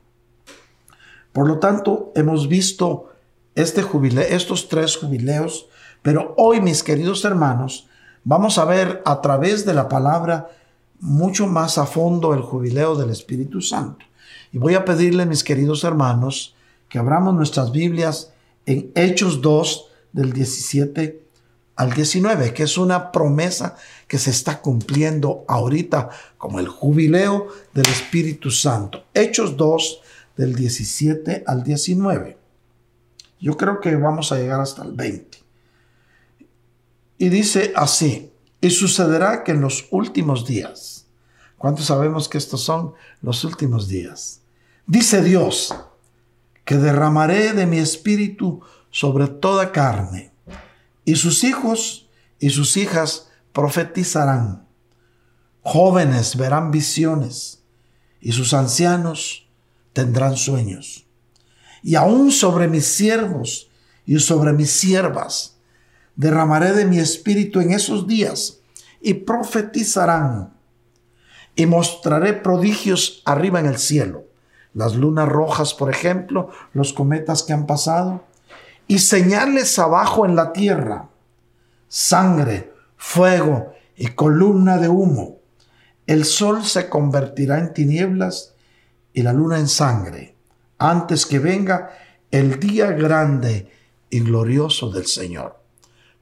Por lo tanto, hemos visto este jubileo, estos tres jubileos, pero hoy, mis queridos hermanos, vamos a ver a través de la palabra mucho más a fondo el jubileo del Espíritu Santo. Y voy a pedirle, mis queridos hermanos, que abramos nuestras Biblias en Hechos 2 del 17 al 19, que es una promesa que se está cumpliendo ahorita como el jubileo del Espíritu Santo. Hechos 2 del 17 al 19. Yo creo que vamos a llegar hasta el 20. Y dice así, y sucederá que en los últimos días, ¿cuántos sabemos que estos son los últimos días? Dice Dios, que derramaré de mi espíritu sobre toda carne, y sus hijos y sus hijas profetizarán. Jóvenes verán visiones, y sus ancianos tendrán sueños. Y aún sobre mis siervos y sobre mis siervas derramaré de mi espíritu en esos días, y profetizarán, y mostraré prodigios arriba en el cielo las lunas rojas, por ejemplo, los cometas que han pasado, y señales abajo en la tierra, sangre, fuego y columna de humo. El sol se convertirá en tinieblas y la luna en sangre, antes que venga el día grande y glorioso del Señor.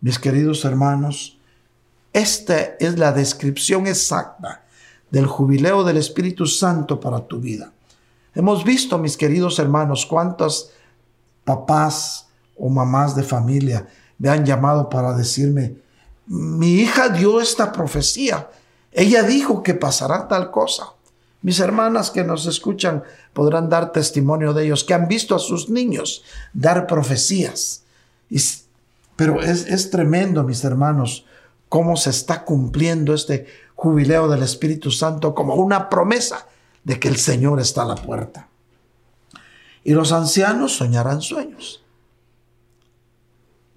Mis queridos hermanos, esta es la descripción exacta del jubileo del Espíritu Santo para tu vida. Hemos visto, mis queridos hermanos, cuántos papás o mamás de familia me han llamado para decirme, mi hija dio esta profecía, ella dijo que pasará tal cosa. Mis hermanas que nos escuchan podrán dar testimonio de ellos, que han visto a sus niños dar profecías. pero es, es tremendo, mis hermanos, cómo se está cumpliendo este jubileo del Espíritu Santo como una promesa de que el Señor está a la puerta. Y los ancianos soñarán sueños.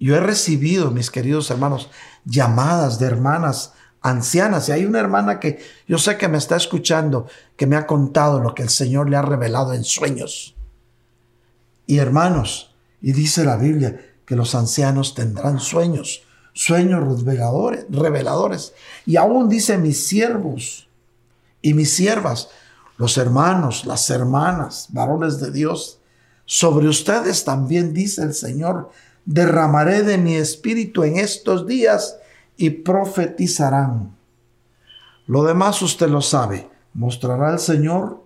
Yo he recibido, mis queridos hermanos, llamadas de hermanas ancianas. Y hay una hermana que yo sé que me está escuchando, que me ha contado lo que el Señor le ha revelado en sueños. Y hermanos, y dice la Biblia que los ancianos tendrán sueños, sueños reveladores, reveladores. Y aún dice mis siervos y mis siervas los hermanos, las hermanas, varones de Dios, sobre ustedes también dice el Señor, derramaré de mi espíritu en estos días y profetizarán. Lo demás usted lo sabe, mostrará el Señor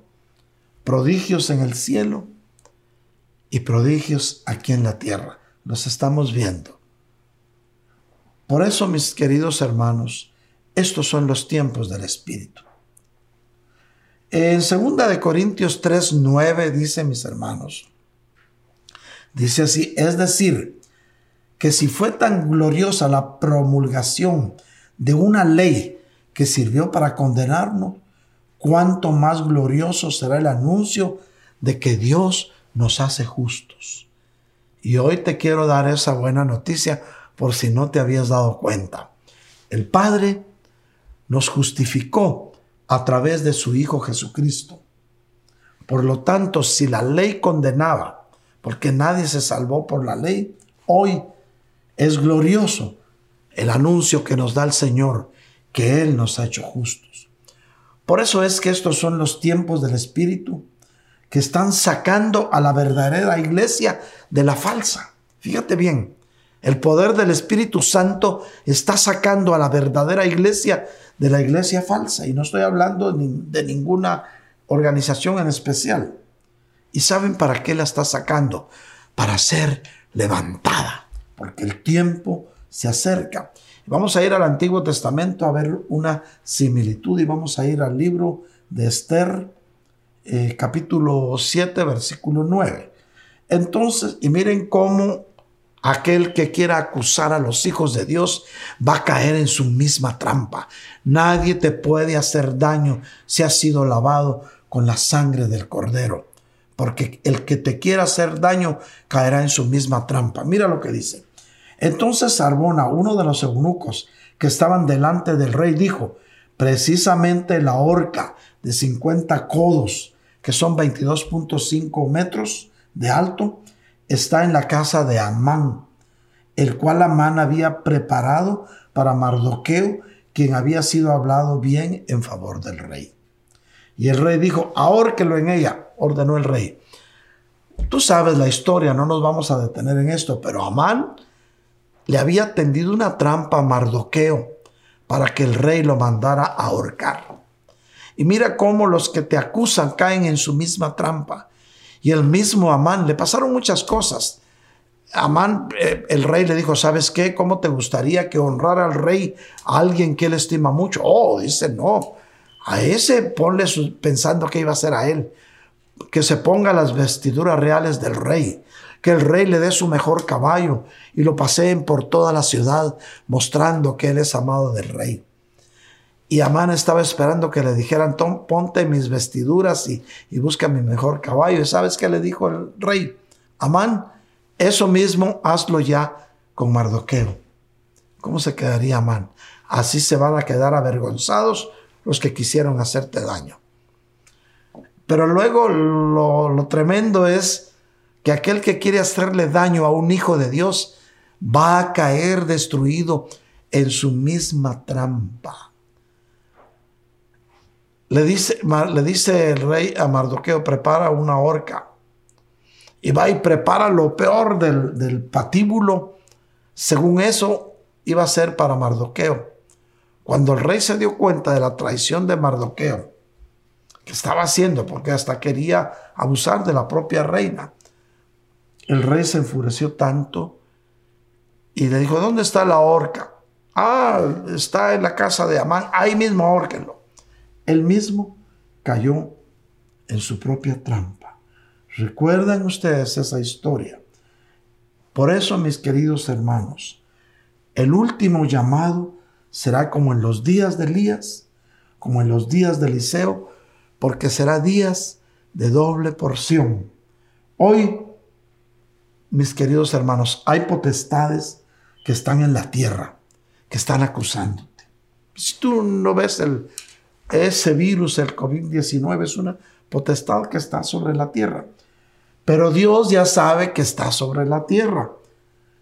prodigios en el cielo y prodigios aquí en la tierra. Los estamos viendo. Por eso, mis queridos hermanos, estos son los tiempos del Espíritu. En 2 de Corintios 3, 9 dice, mis hermanos, dice así, es decir, que si fue tan gloriosa la promulgación de una ley que sirvió para condenarnos, cuánto más glorioso será el anuncio de que Dios nos hace justos. Y hoy te quiero dar esa buena noticia por si no te habías dado cuenta. El Padre nos justificó a través de su Hijo Jesucristo. Por lo tanto, si la ley condenaba, porque nadie se salvó por la ley. Hoy es glorioso el anuncio que nos da el Señor, que Él nos ha hecho justos. Por eso es que estos son los tiempos del Espíritu que están sacando a la verdadera iglesia de la falsa. Fíjate bien, el poder del Espíritu Santo está sacando a la verdadera iglesia de la iglesia falsa. Y no estoy hablando de ninguna organización en especial. ¿Y saben para qué la está sacando? Para ser levantada, porque el tiempo se acerca. Vamos a ir al Antiguo Testamento a ver una similitud y vamos a ir al libro de Esther, eh, capítulo 7, versículo 9. Entonces, y miren cómo aquel que quiera acusar a los hijos de Dios va a caer en su misma trampa. Nadie te puede hacer daño si has sido lavado con la sangre del cordero, porque el que te quiera hacer daño caerá en su misma trampa. Mira lo que dice. Entonces Arbona, uno de los eunucos que estaban delante del rey, dijo, precisamente la horca de 50 codos, que son 22.5 metros de alto, está en la casa de Amán, el cual Amán había preparado para Mardoqueo, quien había sido hablado bien en favor del rey. Y el rey dijo, ahórquelo en ella, ordenó el rey. Tú sabes la historia, no nos vamos a detener en esto, pero Amán le había tendido una trampa a Mardoqueo para que el rey lo mandara a ahorcar. Y mira cómo los que te acusan caen en su misma trampa. Y el mismo Amán, le pasaron muchas cosas. Amán, eh, el rey le dijo, ¿sabes qué? ¿Cómo te gustaría que honrara al rey a alguien que él estima mucho? Oh, dice, no, a ese ponle pensando que iba a ser a él. Que se ponga las vestiduras reales del rey. Que el rey le dé su mejor caballo y lo paseen por toda la ciudad mostrando que él es amado del rey. Y Amán estaba esperando que le dijeran, ponte mis vestiduras y, y busca mi mejor caballo. ¿Y sabes qué le dijo el rey? Amán, eso mismo hazlo ya con Mardoqueo. ¿Cómo se quedaría Amán? Así se van a quedar avergonzados los que quisieron hacerte daño. Pero luego lo, tremendo es que aquel que quiere hacerle daño a un hijo de Dios va a caer destruido en su misma trampa. Le dice, le dice el rey a Mardoqueo, prepara una horca. Y va y prepara lo peor del, del patíbulo. Según eso, iba a ser para Mardoqueo. Cuando el rey se dio cuenta de la traición de Mardoqueo, que estaba haciendo, porque hasta quería abusar de la propia reina, el rey se enfureció tanto y le dijo, ¿dónde está la horca? Ah, está en la casa de Amán, ahí mismo ahórquenlo. Él mismo cayó en su propia trampa. ¿Recuerdan ustedes esa historia? Por eso, mis queridos hermanos, el último llamado será como en los días de Elías, como en los días de Eliseo, porque será días de doble porción. Hoy, mis queridos hermanos, hay potestades que están en la tierra, que están acusándote. Si tú no ves el, ese virus, el COVID-19, es una potestad que está sobre la tierra. Pero Dios ya sabe que está sobre la tierra.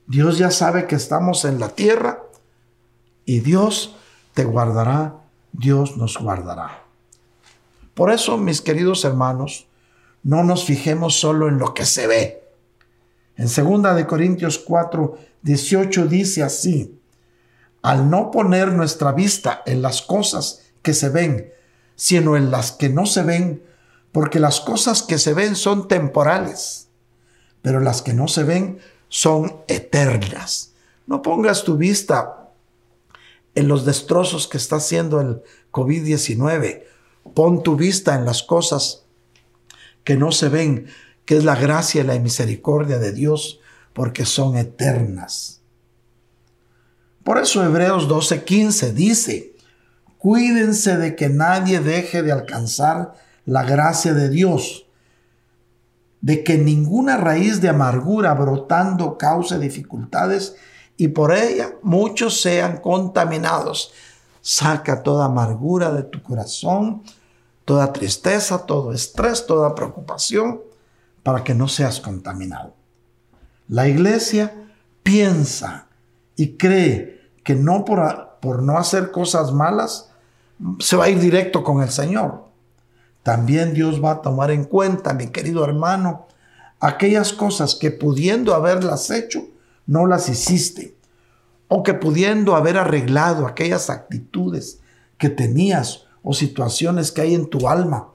Dios ya sabe que estamos en la tierra y Dios te guardará, Dios nos guardará. Por eso, mis queridos hermanos, no nos fijemos solo en lo que se ve. En 2 de Corintios 4, 18 dice así: Al no poner nuestra vista en las cosas que se ven, sino en las que no se ven, porque las cosas que se ven son temporales, pero las que no se ven son eternas. No pongas tu vista en los destrozos que está haciendo el COVID-19. Pon tu vista en las cosas que no se ven, que es la gracia y la misericordia de Dios, porque son eternas. Por eso Hebreos 12:15 dice, cuídense de que nadie deje de alcanzar la gracia de Dios, de que ninguna raíz de amargura brotando cause dificultades y por ella muchos sean contaminados. Saca toda amargura de tu corazón, toda tristeza, todo estrés, toda preocupación. Para que no seas contaminado. La iglesia piensa y cree que no por, por no hacer cosas malas se va a ir directo con el Señor. También Dios va a tomar en cuenta, mi querido hermano, aquellas cosas que pudiendo haberlas hecho, no las hiciste. O que pudiendo haber arreglado aquellas actitudes que tenías o situaciones que hay en tu alma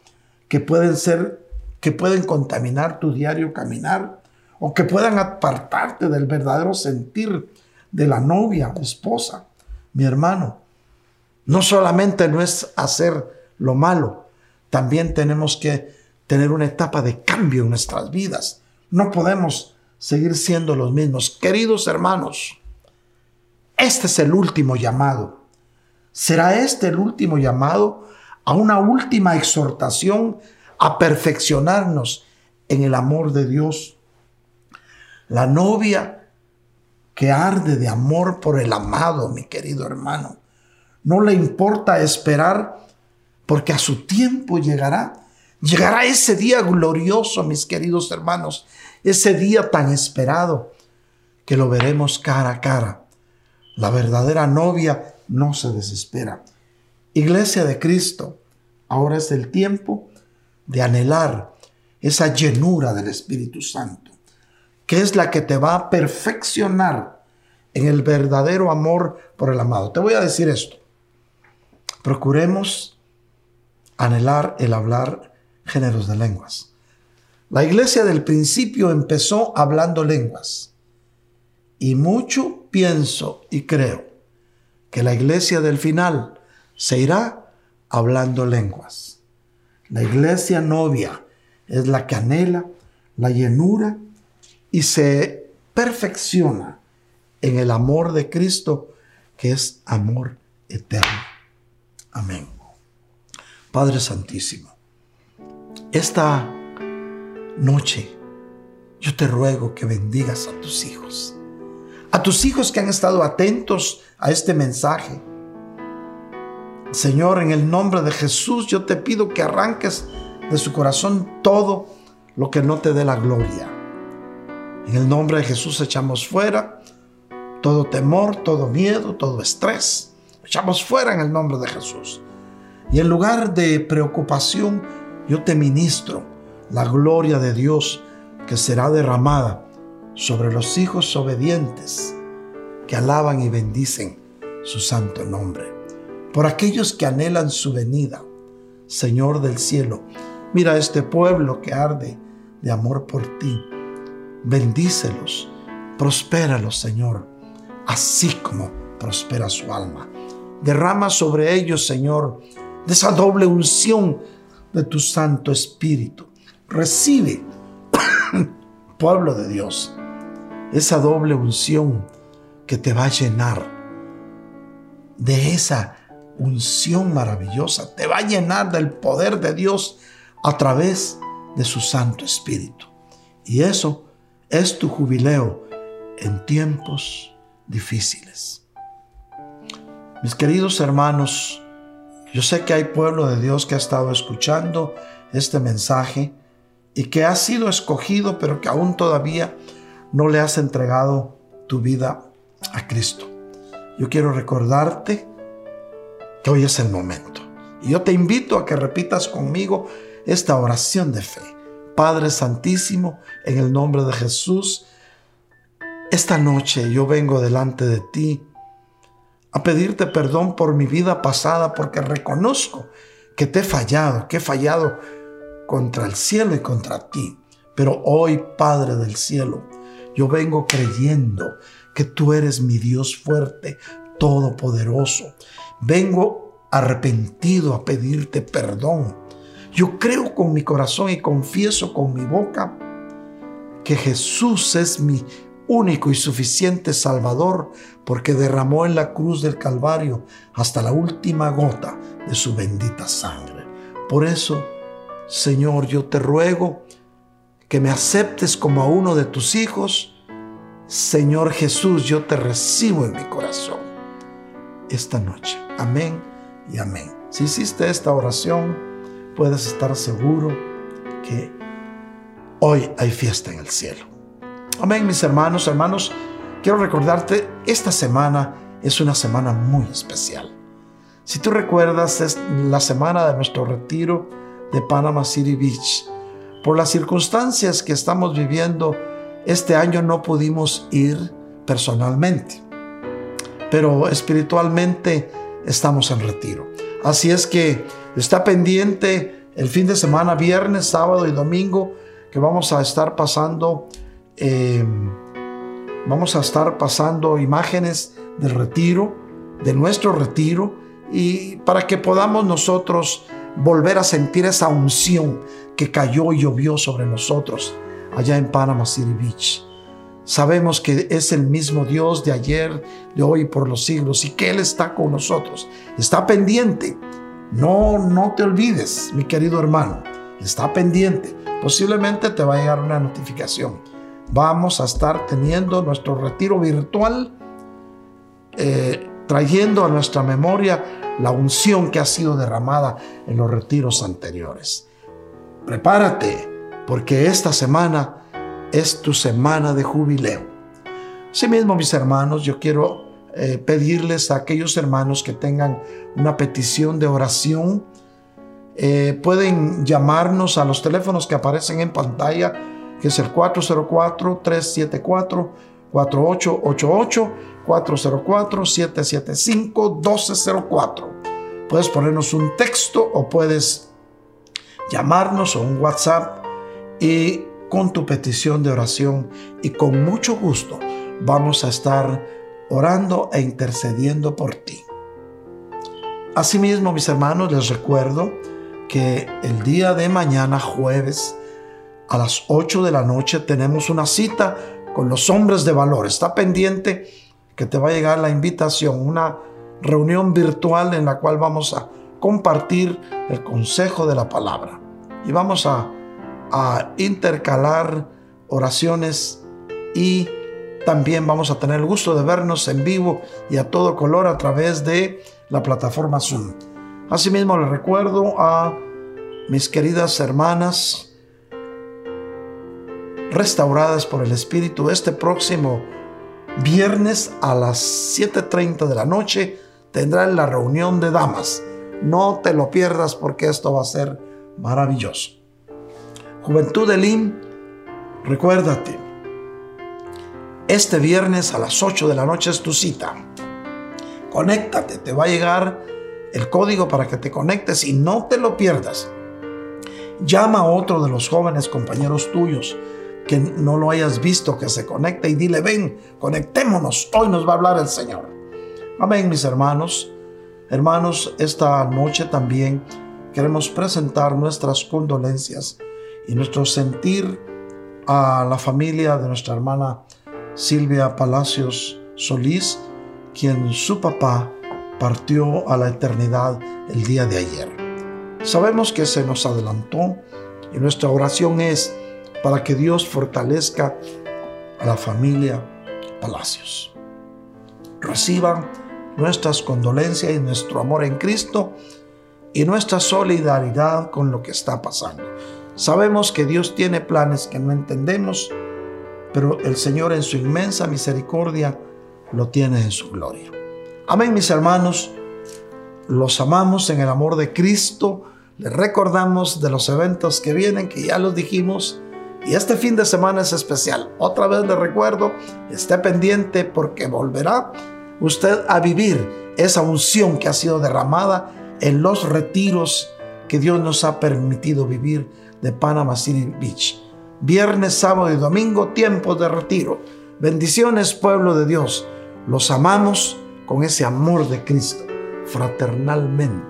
que pueden ser, que pueden contaminar tu diario caminar o que puedan apartarte del verdadero sentir de la novia esposa. Mi hermano, no solamente no es hacer lo malo, también tenemos que tener una etapa de cambio en nuestras vidas. No podemos seguir siendo los mismos. Queridos hermanos, este es el último llamado. ¿Será este el último llamado a una última exhortación a perfeccionarnos en el amor de Dios? La novia que arde de amor por el amado, mi querido hermano. No le importa esperar porque a su tiempo llegará. Llegará ese día glorioso, mis queridos hermanos, ese día tan esperado que lo veremos cara a cara. La verdadera novia no se desespera. Iglesia de Cristo, ahora es el tiempo de anhelar esa llenura del Espíritu Santo, que es la que te va a perfeccionar en el verdadero amor por el amado. Te voy a decir esto. Procuremos anhelar el hablar géneros de lenguas. La iglesia del principio empezó hablando lenguas. Y mucho pienso y creo que la iglesia del final se irá hablando lenguas. La iglesia novia es la que anhela la llenura y se perfecciona en el amor de Cristo, que es amor eterno. Amén. Padre Santísimo, esta noche yo te ruego que bendigas a tus hijos, a tus hijos que han estado atentos a este mensaje. Señor, en el nombre de Jesús yo te pido que arranques de su corazón todo lo que no te dé la gloria. En el nombre de Jesús echamos fuera todo temor, todo miedo, todo estrés. Echamos fuera en el nombre de Jesús. Y en lugar de preocupación, yo te ministro la gloria de Dios que será derramada sobre los hijos obedientes que alaban y bendicen su santo nombre. Por aquellos que anhelan su venida, Señor del cielo, mira este pueblo que arde de amor por ti. Bendícelos, prospéralos, Señor, así como prospera su alma. Derrama sobre ellos, Señor, de esa doble unción de tu Santo Espíritu. Recibe, pueblo de Dios, esa doble unción que te va a llenar de esa unción maravillosa, te va a llenar del poder de Dios a través de su Santo Espíritu. Y eso es tu jubileo en tiempos difíciles. Mis queridos hermanos, yo sé que hay pueblo de Dios que ha estado escuchando este mensaje y que ha sido escogido, pero que aún todavía no le has entregado tu vida a Cristo. Yo quiero recordarte que hoy es el momento. Y yo te invito a que repitas conmigo esta oración de fe. Padre Santísimo, en el nombre de Jesús, esta noche yo vengo delante de ti a pedirte perdón por mi vida pasada porque reconozco que te he fallado, que he fallado contra el cielo y contra ti. Pero hoy, Padre del cielo, yo vengo creyendo que tú eres mi Dios fuerte, todopoderoso. Vengo arrepentido a pedirte perdón. Yo creo con mi corazón y confieso con mi boca que Jesús es mi único y suficiente Salvador, porque derramó en la cruz del Calvario hasta la última gota de su bendita sangre. Por eso, Señor, yo te ruego que me aceptes como a uno de tus hijos. Señor Jesús, yo te recibo en mi corazón esta noche. Amén y amén. Si hiciste esta oración, puedes estar seguro que hoy hay fiesta en el cielo. Amén, mis hermanos, hermanos. Quiero recordarte, esta semana es una semana muy especial. Si tú recuerdas, es la semana de nuestro retiro de Panama City Beach. Por las circunstancias que estamos viviendo, este año no pudimos ir personalmente, pero espiritualmente estamos en retiro. Así es que está pendiente el fin de semana, viernes, sábado y domingo, que vamos a estar pasando, eh, vamos a estar pasando imágenes del retiro, de nuestro retiro, y para que podamos nosotros volver a sentir esa unción que cayó y llovió sobre nosotros allá en Panama City Beach. Sabemos que es el mismo Dios de ayer, de hoy, por los siglos y que Él está con nosotros. Está pendiente. No, no te olvides, mi querido hermano. Está pendiente. Posiblemente te va a llegar una notificación. Vamos a estar teniendo nuestro retiro virtual, eh, trayendo a nuestra memoria la unción que ha sido derramada en los retiros anteriores. Prepárate, porque esta semana es tu semana de jubileo. Asimismo, mis hermanos, yo quiero eh, pedirles a aquellos hermanos que tengan una petición de oración, eh, pueden llamarnos a los teléfonos que aparecen en pantalla, que es el 404-374-4888, 404-775-1204. Puedes ponernos un texto o puedes llamarnos o un WhatsApp y con tu petición de oración y con mucho gusto vamos a estar orando e intercediendo por ti. Asimismo, mis hermanos, les recuerdo que el día de mañana, jueves, a las 8 de la noche, tenemos una cita con los hombres de valor. Está pendiente que te va a llegar la invitación, una reunión virtual en la cual vamos a compartir el consejo de la palabra. Y vamos a a intercalar oraciones y también vamos a tener el gusto de vernos en vivo y a todo color a través de la plataforma Zoom. Asimismo les recuerdo a mis queridas hermanas restauradas por el Espíritu este próximo viernes a las 7.30 de la noche tendrán la reunión de damas. No te lo pierdas porque esto va a ser maravilloso. Juventud de Lim, recuérdate, este viernes a las 8 de la noche es tu cita. Conéctate, te va a llegar el código para que te conectes y no te lo pierdas. Llama a otro de los jóvenes compañeros tuyos que no lo hayas visto, que se conecte y dile, ven, conectémonos, hoy nos va a hablar el Señor. Amén, mis hermanos. Hermanos, esta noche también queremos presentar nuestras condolencias y nuestro sentir a la familia de nuestra hermana Silvia Palacios Solís, quien su papá partió a la eternidad el día de ayer. Sabemos que se nos adelantó y nuestra oración es para que Dios fortalezca a la familia Palacios. Reciban nuestras condolencias y nuestro amor en Cristo y nuestra solidaridad con lo que está pasando. Sabemos que Dios tiene planes que no entendemos, pero el Señor en su inmensa misericordia lo tiene en su gloria. Amén, mis hermanos. Los amamos en el amor de Cristo. Les recordamos de los eventos que vienen, que ya los dijimos. Y este fin de semana es especial. Otra vez le recuerdo, esté pendiente porque volverá usted a vivir esa unción que ha sido derramada en los retiros que Dios nos ha permitido vivir de Panama City Beach. Viernes, sábado y domingo, tiempos de retiro. Bendiciones, pueblo de Dios. Los amamos con ese amor de Cristo, fraternalmente.